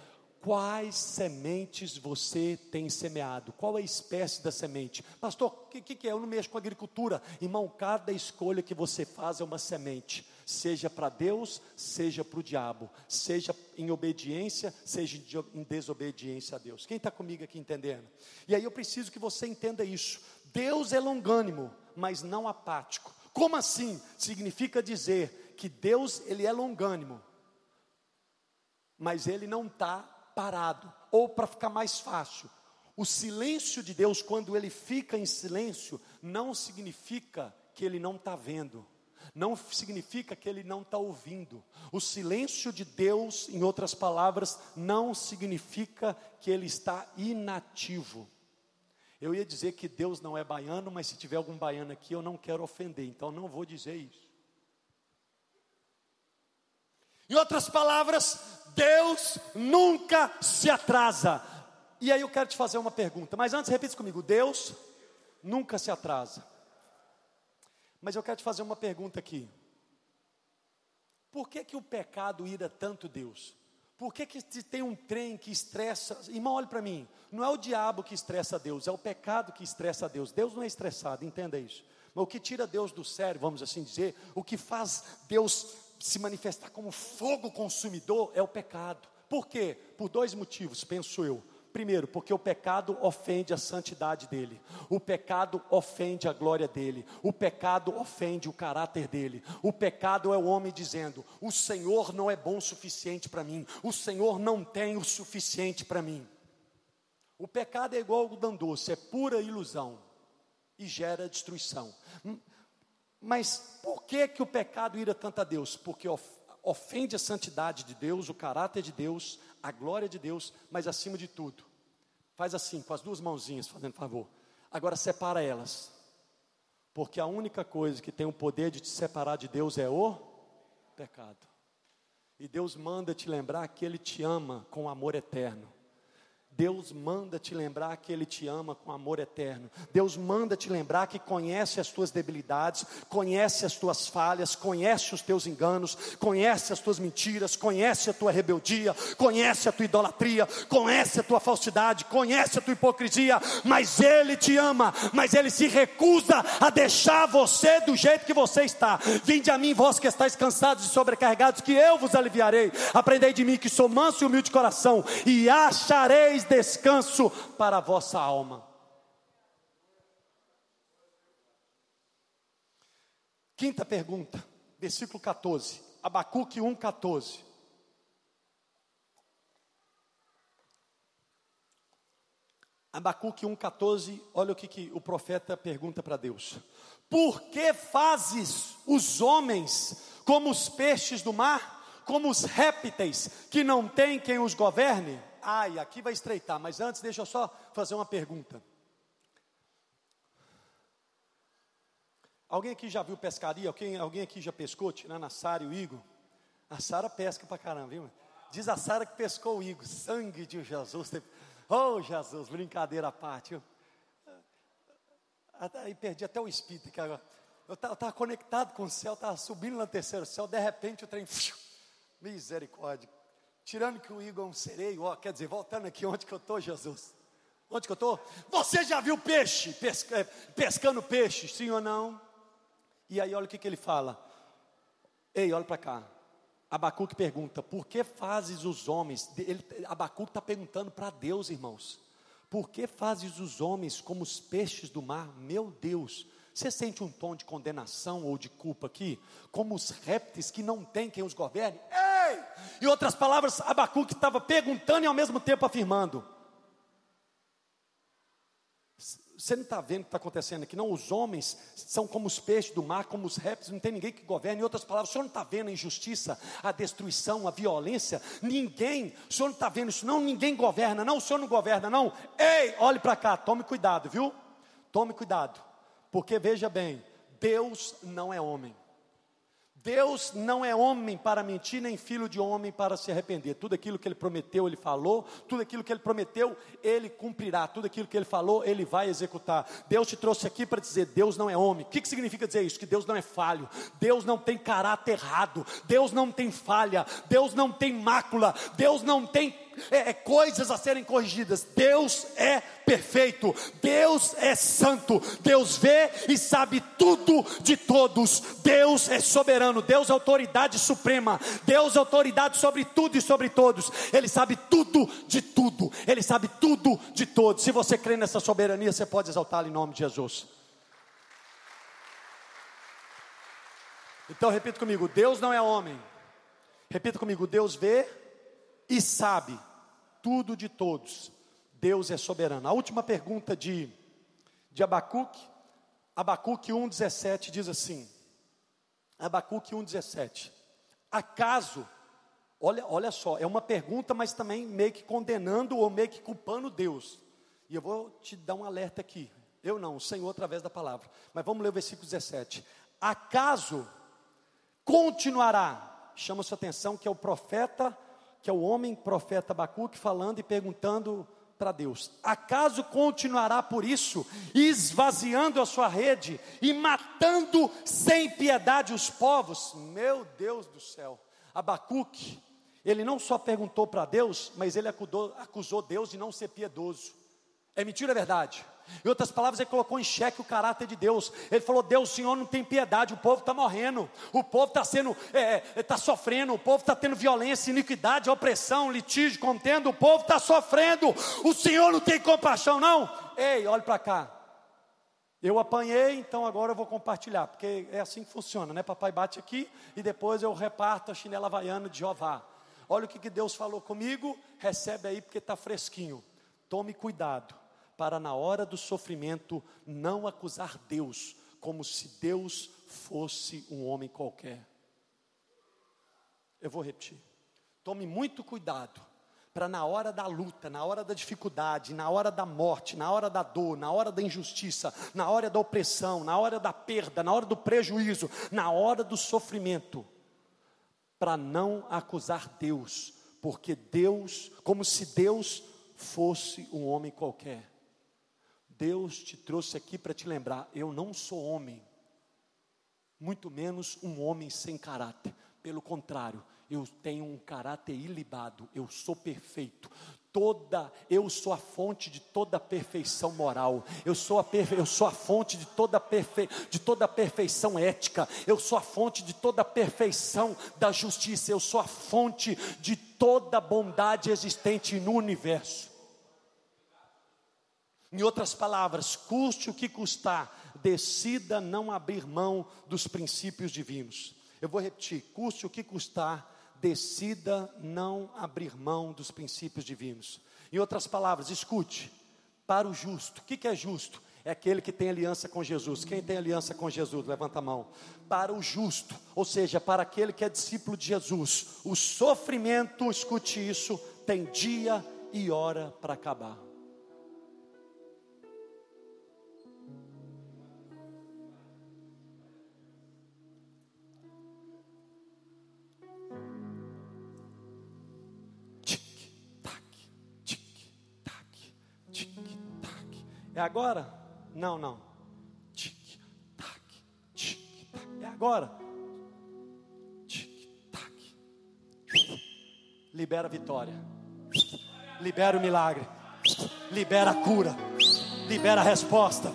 quais sementes você tem semeado? Qual é a espécie da semente? Pastor, o que, que, é? Eu não mexo com agricultura. Irmão, cada escolha que você faz é uma semente seja para Deus, seja para o diabo, seja em obediência, seja em desobediência a Deus. Quem está comigo aqui entendendo? E aí eu preciso que você entenda isso. Deus é longânimo, mas não apático. Como assim? Significa dizer que Deus ele é longânimo, mas ele não está parado. Ou para ficar mais fácil, o silêncio de Deus, quando ele fica em silêncio, não significa que ele não está vendo não significa que ele não está ouvindo. O silêncio de Deus, em outras palavras, não significa que ele está inativo. Eu ia dizer que Deus não é baiano, mas se tiver algum baiano aqui, eu não quero ofender, então não vou dizer isso. Em outras palavras, Deus nunca se atrasa. E aí eu quero te fazer uma pergunta, mas antes repita comigo: Deus nunca se atrasa. Mas eu quero te fazer uma pergunta aqui. Por que, que o pecado ira tanto Deus? Por que, que tem um trem que estressa? Irmão, olhe para mim. Não é o diabo que estressa Deus, é o pecado que estressa Deus. Deus não é estressado, entenda isso. Mas o que tira Deus do sério, vamos assim dizer, o que faz Deus se manifestar como fogo consumidor é o pecado. Por quê? Por dois motivos, penso eu. Primeiro, porque o pecado ofende a santidade dele, o pecado ofende a glória dele, o pecado ofende o caráter dele. O pecado é o homem dizendo: O Senhor não é bom o suficiente para mim, o Senhor não tem o suficiente para mim. O pecado é igual ao algodão doce, é pura ilusão e gera destruição. Mas por que, que o pecado ira tanto a Deus? Porque ofende a santidade de Deus, o caráter de Deus, a glória de Deus, mas acima de tudo, faz assim, com as duas mãozinhas, fazendo favor. Agora separa elas. Porque a única coisa que tem o poder de te separar de Deus é o pecado. E Deus manda te lembrar que Ele te ama com amor eterno. Deus manda te lembrar que Ele te ama com amor eterno. Deus manda te lembrar que conhece as tuas debilidades, conhece as tuas falhas, conhece os teus enganos, conhece as tuas mentiras, conhece a tua rebeldia, conhece a tua idolatria, conhece a tua falsidade, conhece a tua hipocrisia, mas Ele te ama, mas Ele se recusa a deixar você do jeito que você está. Vinde a mim, vós que estáis cansados e sobrecarregados, que eu vos aliviarei. Aprendei de mim que sou manso e humilde de coração, e achareis descanso para a vossa alma. Quinta pergunta, versículo 14, Abacuque 1, 14. Abacuque 1,14, olha o que, que o profeta pergunta para Deus: Por que fazes os homens como os peixes do mar, como os répteis que não tem quem os governe? Ai, aqui vai estreitar, mas antes deixa eu só fazer uma pergunta. Alguém aqui já viu pescaria? Alguém, alguém aqui já pescou, tirando a Sara e o Igor? A Sara pesca pra caramba, viu? Diz a Sara que pescou o Igor. Sangue de Jesus. Oh, Jesus, brincadeira à parte. Viu? Aí perdi até o espírito. Agora. Eu estava conectado com o céu, estava subindo no terceiro céu, de repente o trem. Misericórdia. Tirando que o Igor é um sereio, ó, quer dizer, voltando aqui, onde que eu estou, Jesus? Onde que eu estou? Você já viu peixe, pesca, pescando peixe, sim ou não? E aí olha o que, que ele fala. Ei, olha para cá. Abacuque pergunta, por que fazes os homens? Ele, Abacuque está perguntando para Deus, irmãos. Por que fazes os homens como os peixes do mar? Meu Deus, você sente um tom de condenação ou de culpa aqui? Como os répteis que não tem quem os governe? Ei! Em outras palavras, Abacuque estava perguntando e ao mesmo tempo afirmando: você não está vendo o que está acontecendo aqui, não? Os homens são como os peixes do mar, como os répteis, não tem ninguém que governe. Em outras palavras, o senhor não está vendo a injustiça, a destruição, a violência? Ninguém, o senhor não está vendo isso, não? Ninguém governa, não? O senhor não governa, não? Ei, olhe para cá, tome cuidado, viu? Tome cuidado, porque veja bem, Deus não é homem. Deus não é homem para mentir, nem filho de homem para se arrepender. Tudo aquilo que ele prometeu, ele falou. Tudo aquilo que ele prometeu, ele cumprirá. Tudo aquilo que ele falou, ele vai executar. Deus te trouxe aqui para dizer: Deus não é homem. O que, que significa dizer isso? Que Deus não é falho. Deus não tem caráter errado. Deus não tem falha. Deus não tem mácula. Deus não tem é, é, coisas a serem corrigidas. Deus é perfeito, Deus é santo, Deus vê e sabe tudo de todos. Deus é soberano, Deus é autoridade suprema, Deus é autoridade sobre tudo e sobre todos. Ele sabe tudo de tudo, Ele sabe tudo de todos. Se você crê nessa soberania, você pode exaltá-lo em nome de Jesus. Então repita comigo: Deus não é homem. Repita comigo: Deus vê e sabe tudo de todos. Deus é soberano. A última pergunta de, de Abacuque, Abacuque 1,17 diz assim: Abacuque 1,17. Acaso, olha, olha só, é uma pergunta, mas também meio que condenando ou meio que culpando Deus. E eu vou te dar um alerta aqui. Eu não, o Senhor através da palavra. Mas vamos ler o versículo 17. Acaso continuará, chama sua atenção que é o profeta que é o homem profeta Abacuque falando e perguntando para Deus: acaso continuará por isso, esvaziando a sua rede e matando sem piedade os povos? Meu Deus do céu, Abacuque, ele não só perguntou para Deus, mas ele acusou, acusou Deus de não ser piedoso. É mentira, é verdade? Em outras palavras, ele colocou em xeque o caráter de Deus. Ele falou: Deus, o Senhor não tem piedade, o povo está morrendo, o povo está sendo, está é, é tá sofrendo, o povo está tendo violência, iniquidade, opressão, litígio, contendo, o povo está sofrendo. O Senhor não tem compaixão, não? Ei, olhe para cá. Eu apanhei, então agora eu vou compartilhar, porque é assim que funciona, né? Papai bate aqui e depois eu reparto a chinela havaiana de Jeová. Olha o que, que Deus falou comigo, recebe aí porque está fresquinho. Tome cuidado para na hora do sofrimento não acusar Deus como se Deus fosse um homem qualquer. Eu vou repetir. Tome muito cuidado para na hora da luta, na hora da dificuldade, na hora da morte, na hora da dor, na hora da injustiça, na hora da opressão, na hora da perda, na hora do prejuízo, na hora do sofrimento, para não acusar Deus, porque Deus, como se Deus fosse um homem qualquer. Deus te trouxe aqui para te lembrar: eu não sou homem, muito menos um homem sem caráter. Pelo contrário, eu tenho um caráter ilibado, eu sou perfeito. Toda, eu sou a fonte de toda a perfeição moral. Eu sou a, perfe, eu sou a fonte de toda, perfe, de toda a perfeição ética. Eu sou a fonte de toda a perfeição da justiça. Eu sou a fonte de toda a bondade existente no universo. Em outras palavras, custe o que custar, decida não abrir mão dos princípios divinos. Eu vou repetir: custe o que custar, decida não abrir mão dos princípios divinos. Em outras palavras, escute, para o justo, o que, é justo? É aquele que tem aliança com Jesus. Quem tem aliança com Jesus? Levanta a mão. Para o justo, ou seja, para aquele que é discípulo de Jesus, o sofrimento, escute isso, tem dia e hora para acabar. É agora? Não, não. Tic, tac, tic, tac. É agora. Tic, tac. Libera a vitória. Libera o milagre. Libera a cura. Libera a resposta.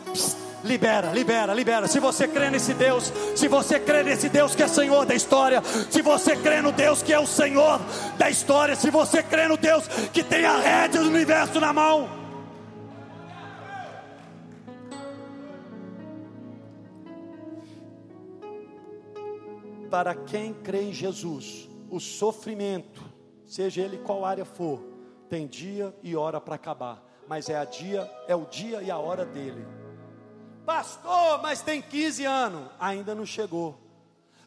Libera, libera, libera. Se você crê nesse Deus, se você crê nesse Deus que é Senhor da história, se você crê no Deus que é o Senhor da história, se você crê no Deus que tem a rédea do universo na mão, para quem crê em Jesus, o sofrimento, seja ele qual área for, tem dia e hora para acabar, mas é a dia, é o dia e a hora dele. Pastor, mas tem 15 anos, ainda não chegou.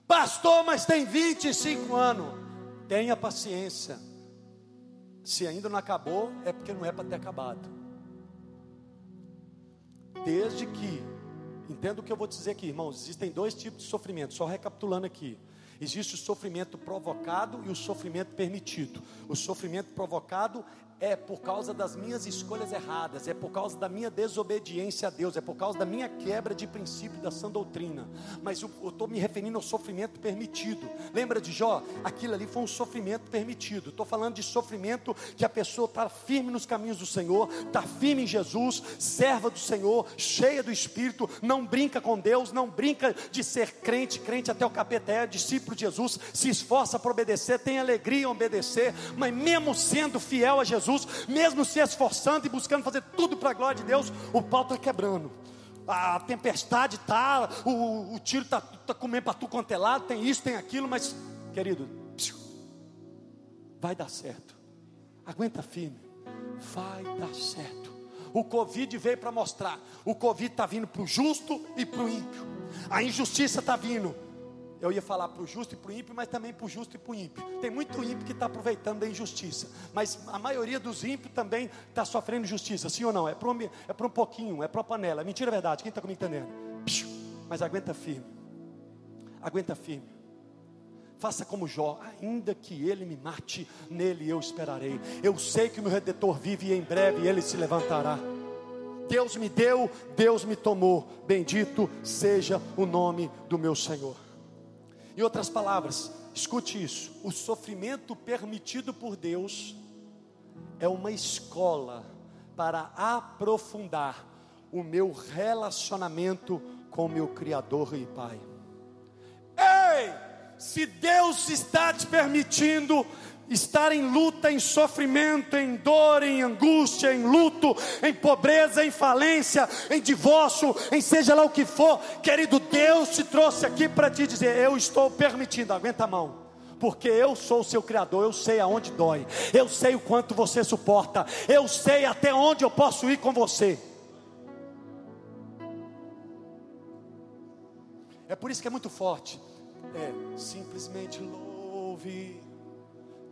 Pastor, mas tem 25 anos. Tenha paciência. Se ainda não acabou, é porque não é para ter acabado. Desde que Entenda o que eu vou dizer aqui, irmãos. Existem dois tipos de sofrimento, só recapitulando aqui. Existe o sofrimento provocado e o sofrimento permitido. O sofrimento provocado é por causa das minhas escolhas erradas, é por causa da minha desobediência a Deus, é por causa da minha quebra de princípio da sã doutrina. Mas eu estou me referindo ao sofrimento permitido. Lembra de Jó? Aquilo ali foi um sofrimento permitido. Estou falando de sofrimento que a pessoa está firme nos caminhos do Senhor, está firme em Jesus, serva do Senhor, cheia do Espírito, não brinca com Deus, não brinca de ser crente, crente até o capeta é, discípulo de Jesus, se esforça para obedecer, tem alegria em obedecer, mas mesmo sendo fiel a Jesus, Jesus, mesmo se esforçando e buscando fazer tudo para a glória de Deus, o pau está quebrando. A tempestade está, o, o tiro está tá comendo para tu quanto é lado, tem isso, tem aquilo, mas, querido, vai dar certo. Aguenta firme, vai dar certo. O Covid veio para mostrar: o Covid está vindo para o justo e para o ímpio. A injustiça está vindo eu ia falar para o justo e para o ímpio, mas também para o justo e para o ímpio. Tem muito ímpio que está aproveitando da injustiça, mas a maioria dos ímpios também está sofrendo injustiça, sim ou não? É para um, é um pouquinho, é para uma panela. Mentira, é verdade. Quem está comigo entendendo? Mas aguenta firme, aguenta firme. Faça como Jó, ainda que ele me mate, nele eu esperarei. Eu sei que o meu redentor vive e em breve ele se levantará. Deus me deu, Deus me tomou. Bendito seja o nome do meu Senhor. Em outras palavras, escute isso: o sofrimento permitido por Deus é uma escola para aprofundar o meu relacionamento com o meu Criador e Pai. Ei, se Deus está te permitindo estar em luta, em sofrimento, em dor, em angústia, em luto, em pobreza, em falência, em divórcio, em seja lá o que for, querido Deus te trouxe aqui para te dizer: eu estou permitindo, aguenta a mão. Porque eu sou o seu Criador, eu sei aonde dói, eu sei o quanto você suporta, eu sei até onde eu posso ir com você. É por isso que é muito forte. É simplesmente louve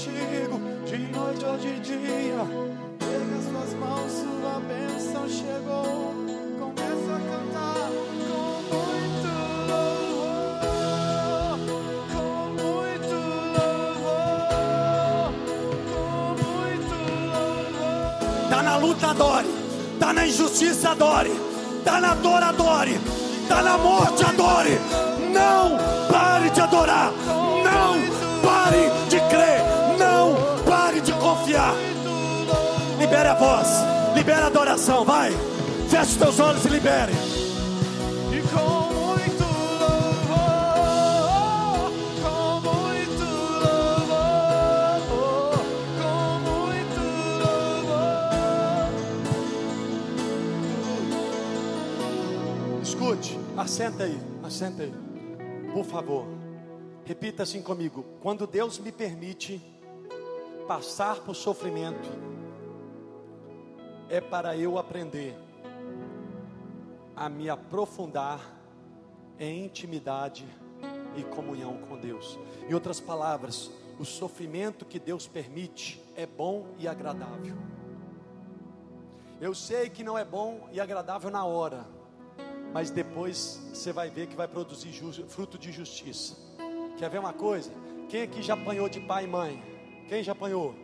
contigo de noite ou de dia. pega as suas mãos, sua bênção chegou. Começa a cantar com muito louvor, com muito louvor, com muito louvor. Tá na luta, adore. Tá na injustiça, adore. Tá na dor, adore. Tá na morte, adore. Não pare de adorar. Libere a voz. Libere a adoração. Vai. Feche teus olhos e libere. E com muito louvor, com muito louvor, com muito louvor. Escute. Assenta aí. Assenta aí. Por favor. Repita assim comigo. Quando Deus me permite passar por sofrimento, é para eu aprender a me aprofundar em intimidade e comunhão com Deus. Em outras palavras, o sofrimento que Deus permite é bom e agradável. Eu sei que não é bom e agradável na hora, mas depois você vai ver que vai produzir fruto de justiça. Quer ver uma coisa? Quem aqui já apanhou de pai e mãe? Quem já apanhou?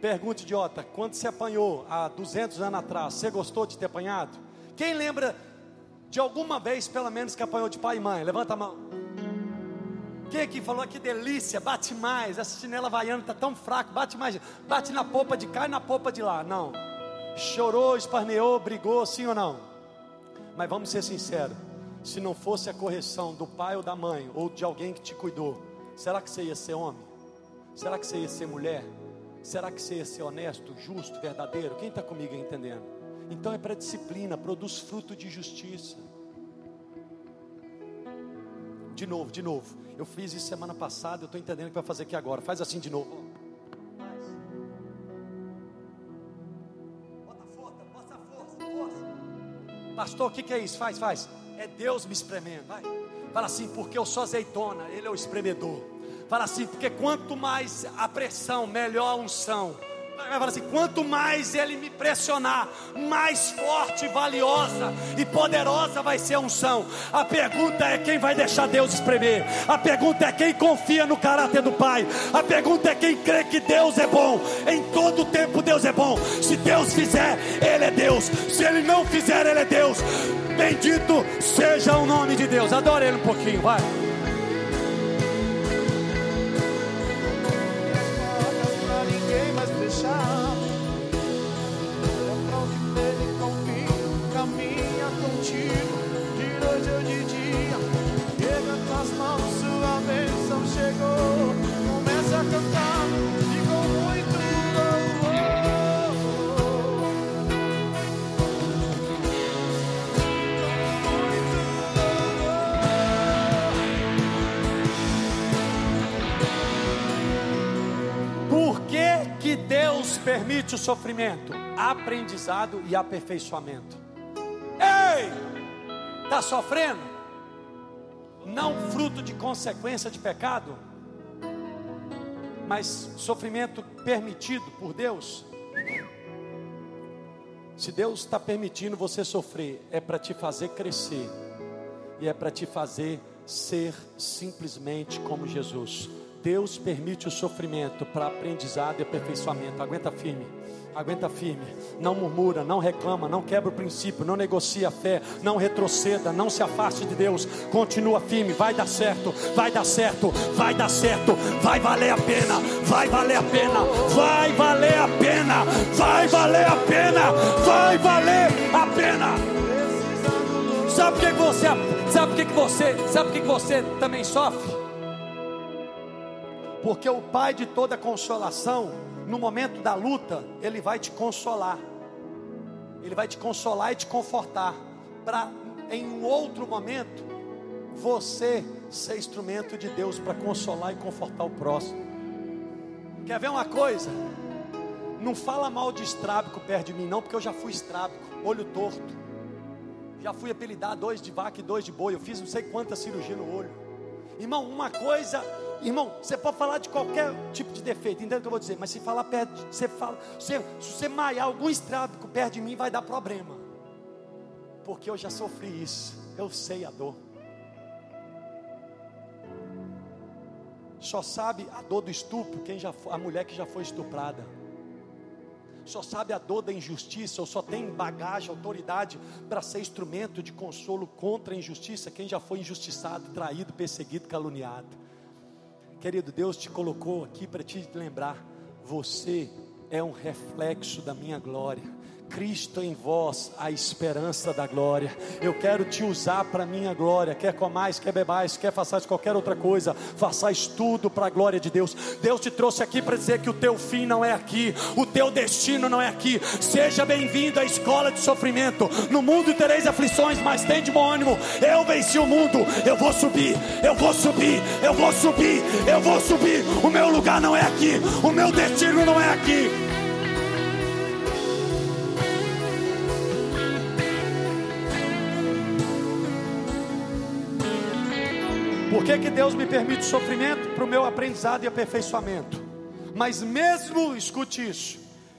Pergunta idiota: quando você apanhou há 200 anos atrás, você gostou de ter apanhado? Quem lembra de alguma vez, pelo menos, que apanhou de pai e mãe? Levanta a mão. Quem aqui falou que delícia, bate mais, essa chinela vaiana está tão fraca, bate mais, bate na polpa de cá e na polpa de lá. Não. Chorou, esparneou, brigou, sim ou não? Mas vamos ser sinceros: se não fosse a correção do pai ou da mãe, ou de alguém que te cuidou, será que você ia ser homem? Será que você ia ser mulher? Será que você ia ser honesto, justo, verdadeiro? Quem está comigo entendendo? Então é para disciplina, produz fruto de justiça. De novo, de novo. Eu fiz isso semana passada, eu estou entendendo o que vai fazer aqui agora. Faz assim de novo. Bota força, bota força, força. Pastor, o que, que é isso? Faz, faz. É Deus me espremendo. Vai. Fala assim, porque eu sou azeitona, Ele é o espremedor. Fala assim, porque quanto mais a pressão, melhor a unção. Vai falar assim: quanto mais ele me pressionar, mais forte, valiosa e poderosa vai ser a unção. A pergunta é quem vai deixar Deus espremer. A pergunta é quem confia no caráter do Pai. A pergunta é quem crê que Deus é bom. Em todo tempo Deus é bom. Se Deus fizer, Ele é Deus. Se Ele não fizer, Ele é Deus. Bendito seja o nome de Deus. Adore Ele um pouquinho, vai. Permite o sofrimento? Aprendizado e aperfeiçoamento. Ei! Está sofrendo? Não fruto de consequência de pecado, mas sofrimento permitido por Deus. Se Deus está permitindo você sofrer, é para te fazer crescer e é para te fazer ser simplesmente como Jesus. Deus permite o sofrimento para aprendizado e aperfeiçoamento. Aguenta firme, aguenta firme. Não murmura, não reclama, não quebra o princípio, não negocia a fé, não retroceda, não se afaste de Deus. Continua firme, vai dar certo, vai dar certo, vai dar certo, vai valer a pena, vai valer a pena, vai valer a pena, vai valer a pena, vai valer a pena. Sabe por que você, sabe por que você, sabe por que você também sofre? Porque o Pai de toda consolação, no momento da luta, Ele vai te consolar. Ele vai te consolar e te confortar. Para em um outro momento, você ser instrumento de Deus para consolar e confortar o próximo. Quer ver uma coisa? Não fala mal de estrábico perto de mim, não, porque eu já fui estrábico, olho torto. Já fui apelidar dois de vaca e dois de boi. Eu fiz não sei quantas cirurgias no olho. Irmão, uma coisa, irmão, você pode falar de qualquer tipo de defeito, entende o que eu vou dizer? Mas se falar perto, você fala, se, se você maiar algum estrábico perto de mim, vai dar problema. Porque eu já sofri isso, eu sei a dor. Só sabe a dor do estupro quem já a mulher que já foi estuprada. Só sabe a dor da injustiça, ou só tem bagagem, autoridade para ser instrumento de consolo contra a injustiça quem já foi injustiçado, traído, perseguido, caluniado. Querido, Deus te colocou aqui para te lembrar: você é um reflexo da minha glória. Cristo em vós, a esperança da glória. Eu quero te usar para minha glória. Quer comais, quer bebais, quer façais qualquer outra coisa, façais tudo para a glória de Deus. Deus te trouxe aqui para dizer que o teu fim não é aqui, o teu destino não é aqui. Seja bem-vindo à escola de sofrimento. No mundo tereis aflições, mas tem de bom ânimo. Eu venci o mundo. Eu vou subir, eu vou subir, eu vou subir, eu vou subir. O meu lugar não é aqui, o meu destino não é aqui. Que, que Deus me permite sofrimento? Para o meu aprendizado e aperfeiçoamento. Mas mesmo, escute isso,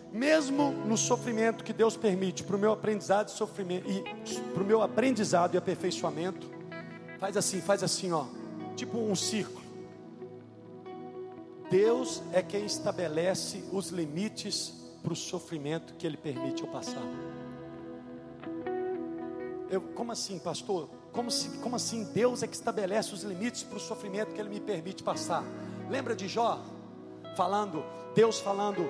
mesmo no sofrimento que Deus permite para o meu aprendizado e sofrimento e para o meu aprendizado e aperfeiçoamento, faz assim, faz assim, ó, tipo um círculo. Deus é quem estabelece os limites para o sofrimento que Ele permite eu passar. Eu, como assim, pastor? Como, se, como assim Deus é que estabelece os limites para o sofrimento que Ele me permite passar? Lembra de Jó? Falando, Deus falando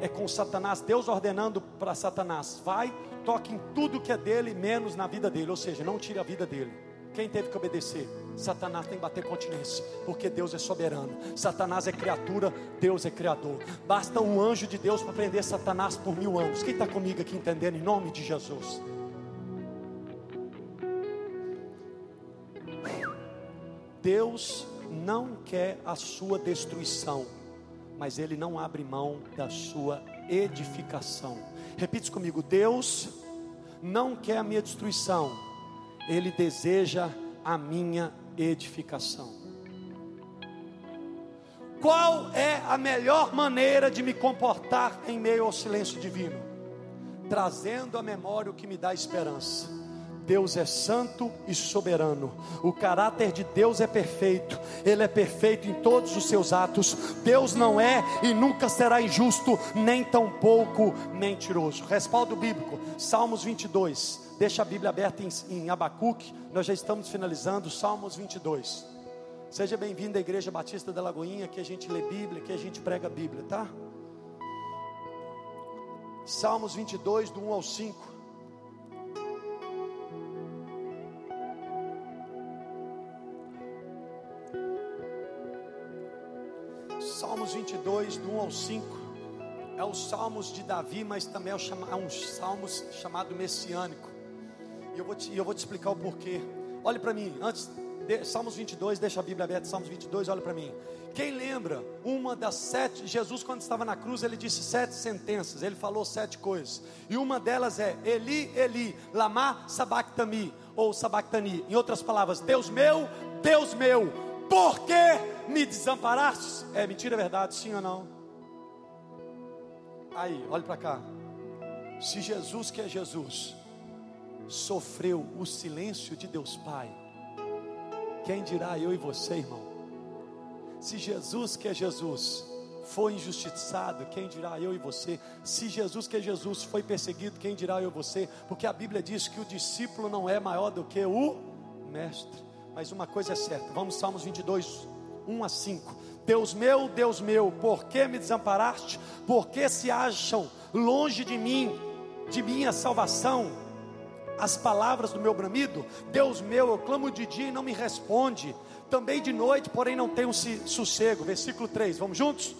é com Satanás, Deus ordenando para Satanás: vai, toque em tudo que é dele, menos na vida dele, ou seja, não tire a vida dele. Quem teve que obedecer? Satanás tem que bater continência, porque Deus é soberano. Satanás é criatura, Deus é criador. Basta um anjo de Deus para prender Satanás por mil anos. Quem está comigo aqui entendendo em nome de Jesus? Deus não quer a sua destruição, mas Ele não abre mão da sua edificação. Repite comigo: Deus não quer a minha destruição, Ele deseja a minha edificação. Qual é a melhor maneira de me comportar em meio ao silêncio divino? Trazendo à memória o que me dá esperança Deus é santo e soberano. O caráter de Deus é perfeito. Ele é perfeito em todos os seus atos. Deus não é e nunca será injusto, nem tampouco mentiroso. Respaldo bíblico, Salmos 22. Deixa a Bíblia aberta em, em Abacuque. Nós já estamos finalizando. Salmos 22. Seja bem-vindo à Igreja Batista da Lagoinha, que a gente lê Bíblia, que a gente prega a Bíblia, tá? Salmos 22, do 1 ao 5. 22, do 1 ao 5, é os salmos de Davi, mas também é, é um salmos chamado messiânico. E eu vou te, eu vou te explicar o porquê. Olhe para mim, antes, de, Salmos 22, deixa a Bíblia aberta, Salmos 22, olha para mim. Quem lembra uma das sete, Jesus quando estava na cruz, ele disse sete sentenças, ele falou sete coisas. E uma delas é, Eli, Eli, lama sabactami, ou sabactani. Em outras palavras, Deus meu, Deus meu, por que me desamparaste? É mentira, é verdade, sim ou não? Aí, olhe para cá. Se Jesus, que é Jesus, sofreu o silêncio de Deus Pai, quem dirá eu e você, irmão? Se Jesus, que é Jesus, foi injustiçado, quem dirá eu e você? Se Jesus, que é Jesus, foi perseguido, quem dirá eu e você? Porque a Bíblia diz que o discípulo não é maior do que o mestre. Mas uma coisa é certa, vamos Salmos 22, 1 a 5. Deus meu, Deus meu, por que me desamparaste? Por que se acham longe de mim, de minha salvação? As palavras do meu bramido, Deus meu, eu clamo de dia e não me responde. Também de noite, porém não tenho sossego. Versículo 3, vamos juntos?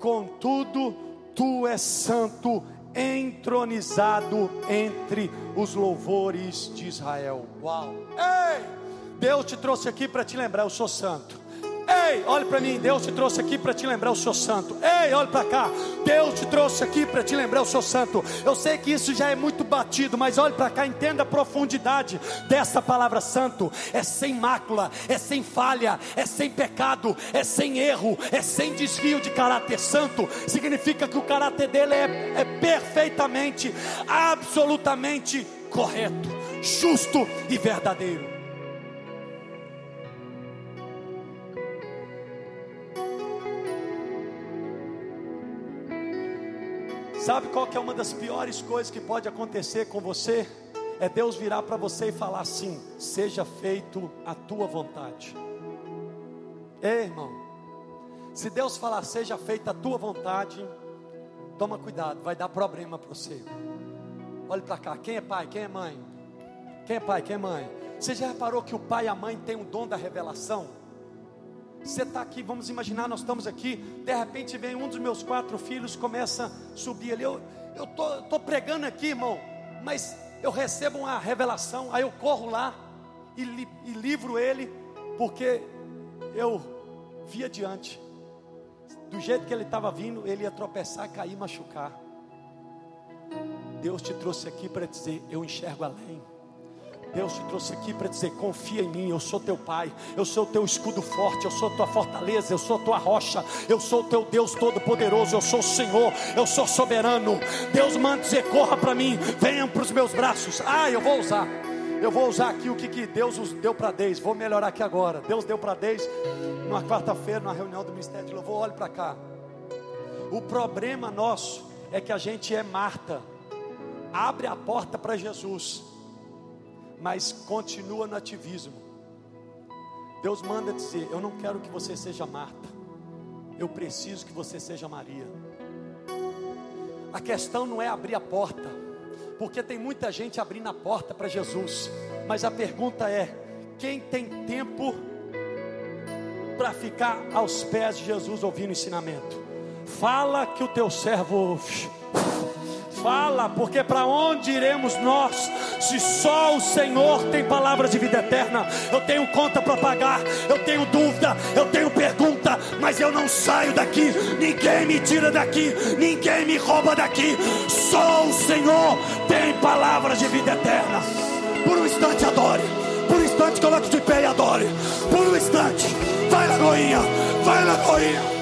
Contudo, tu és santo, entronizado entre os louvores de Israel. Uau! Ei! Deus te trouxe aqui para te lembrar, eu sou santo. Ei, olhe para mim, Deus te trouxe aqui para te lembrar o seu santo. Ei, olhe para cá, Deus te trouxe aqui para te lembrar o seu santo. Eu sei que isso já é muito batido, mas olhe para cá, entenda a profundidade dessa palavra santo. É sem mácula, é sem falha, é sem pecado, é sem erro, é sem desvio de caráter santo. Significa que o caráter dele é, é perfeitamente, absolutamente correto, justo e verdadeiro. Sabe qual que é uma das piores coisas que pode acontecer com você? É Deus virar para você e falar assim: seja feito a tua vontade. Ei, irmão, se Deus falar seja feita a tua vontade, toma cuidado, vai dar problema para você. Olhe para cá, quem é pai, quem é mãe? Quem é pai, quem é mãe? Você já reparou que o pai e a mãe têm o dom da revelação? Você está aqui, vamos imaginar, nós estamos aqui, de repente vem um dos meus quatro filhos, começa a subir ali. Eu estou tô, tô pregando aqui, irmão, mas eu recebo uma revelação, aí eu corro lá e, li, e livro ele, porque eu vi adiante. Do jeito que ele estava vindo, ele ia tropeçar, cair, machucar. Deus te trouxe aqui para dizer: Eu enxergo além. Deus te trouxe aqui para dizer: confia em mim, eu sou teu pai, eu sou teu escudo forte, eu sou tua fortaleza, eu sou tua rocha, eu sou teu Deus todo-poderoso, eu sou o Senhor, eu sou soberano. Deus manda dizer: corra para mim, venham para os meus braços. Ah, eu vou usar, eu vou usar aqui o que, que Deus deu para Deus, vou melhorar aqui agora. Deus deu para Deus, numa quarta-feira, numa reunião do Ministério de Louvor, olhe para cá. O problema nosso é que a gente é Marta, abre a porta para Jesus mas continua no ativismo. Deus manda dizer: Eu não quero que você seja Marta, eu preciso que você seja Maria. A questão não é abrir a porta, porque tem muita gente abrindo a porta para Jesus, mas a pergunta é: quem tem tempo para ficar aos pés de Jesus ouvindo ensinamento? Fala que o teu servo ouve. Fala, porque para onde iremos nós, se só o Senhor tem palavras de vida eterna? Eu tenho conta para pagar, eu tenho dúvida, eu tenho pergunta, mas eu não saio daqui, ninguém me tira daqui, ninguém me rouba daqui, só o Senhor tem palavras de vida eterna. Por um instante adore, por um instante coloque de pé e adore, por um instante, vai Lagoinha, vai Lagoinha.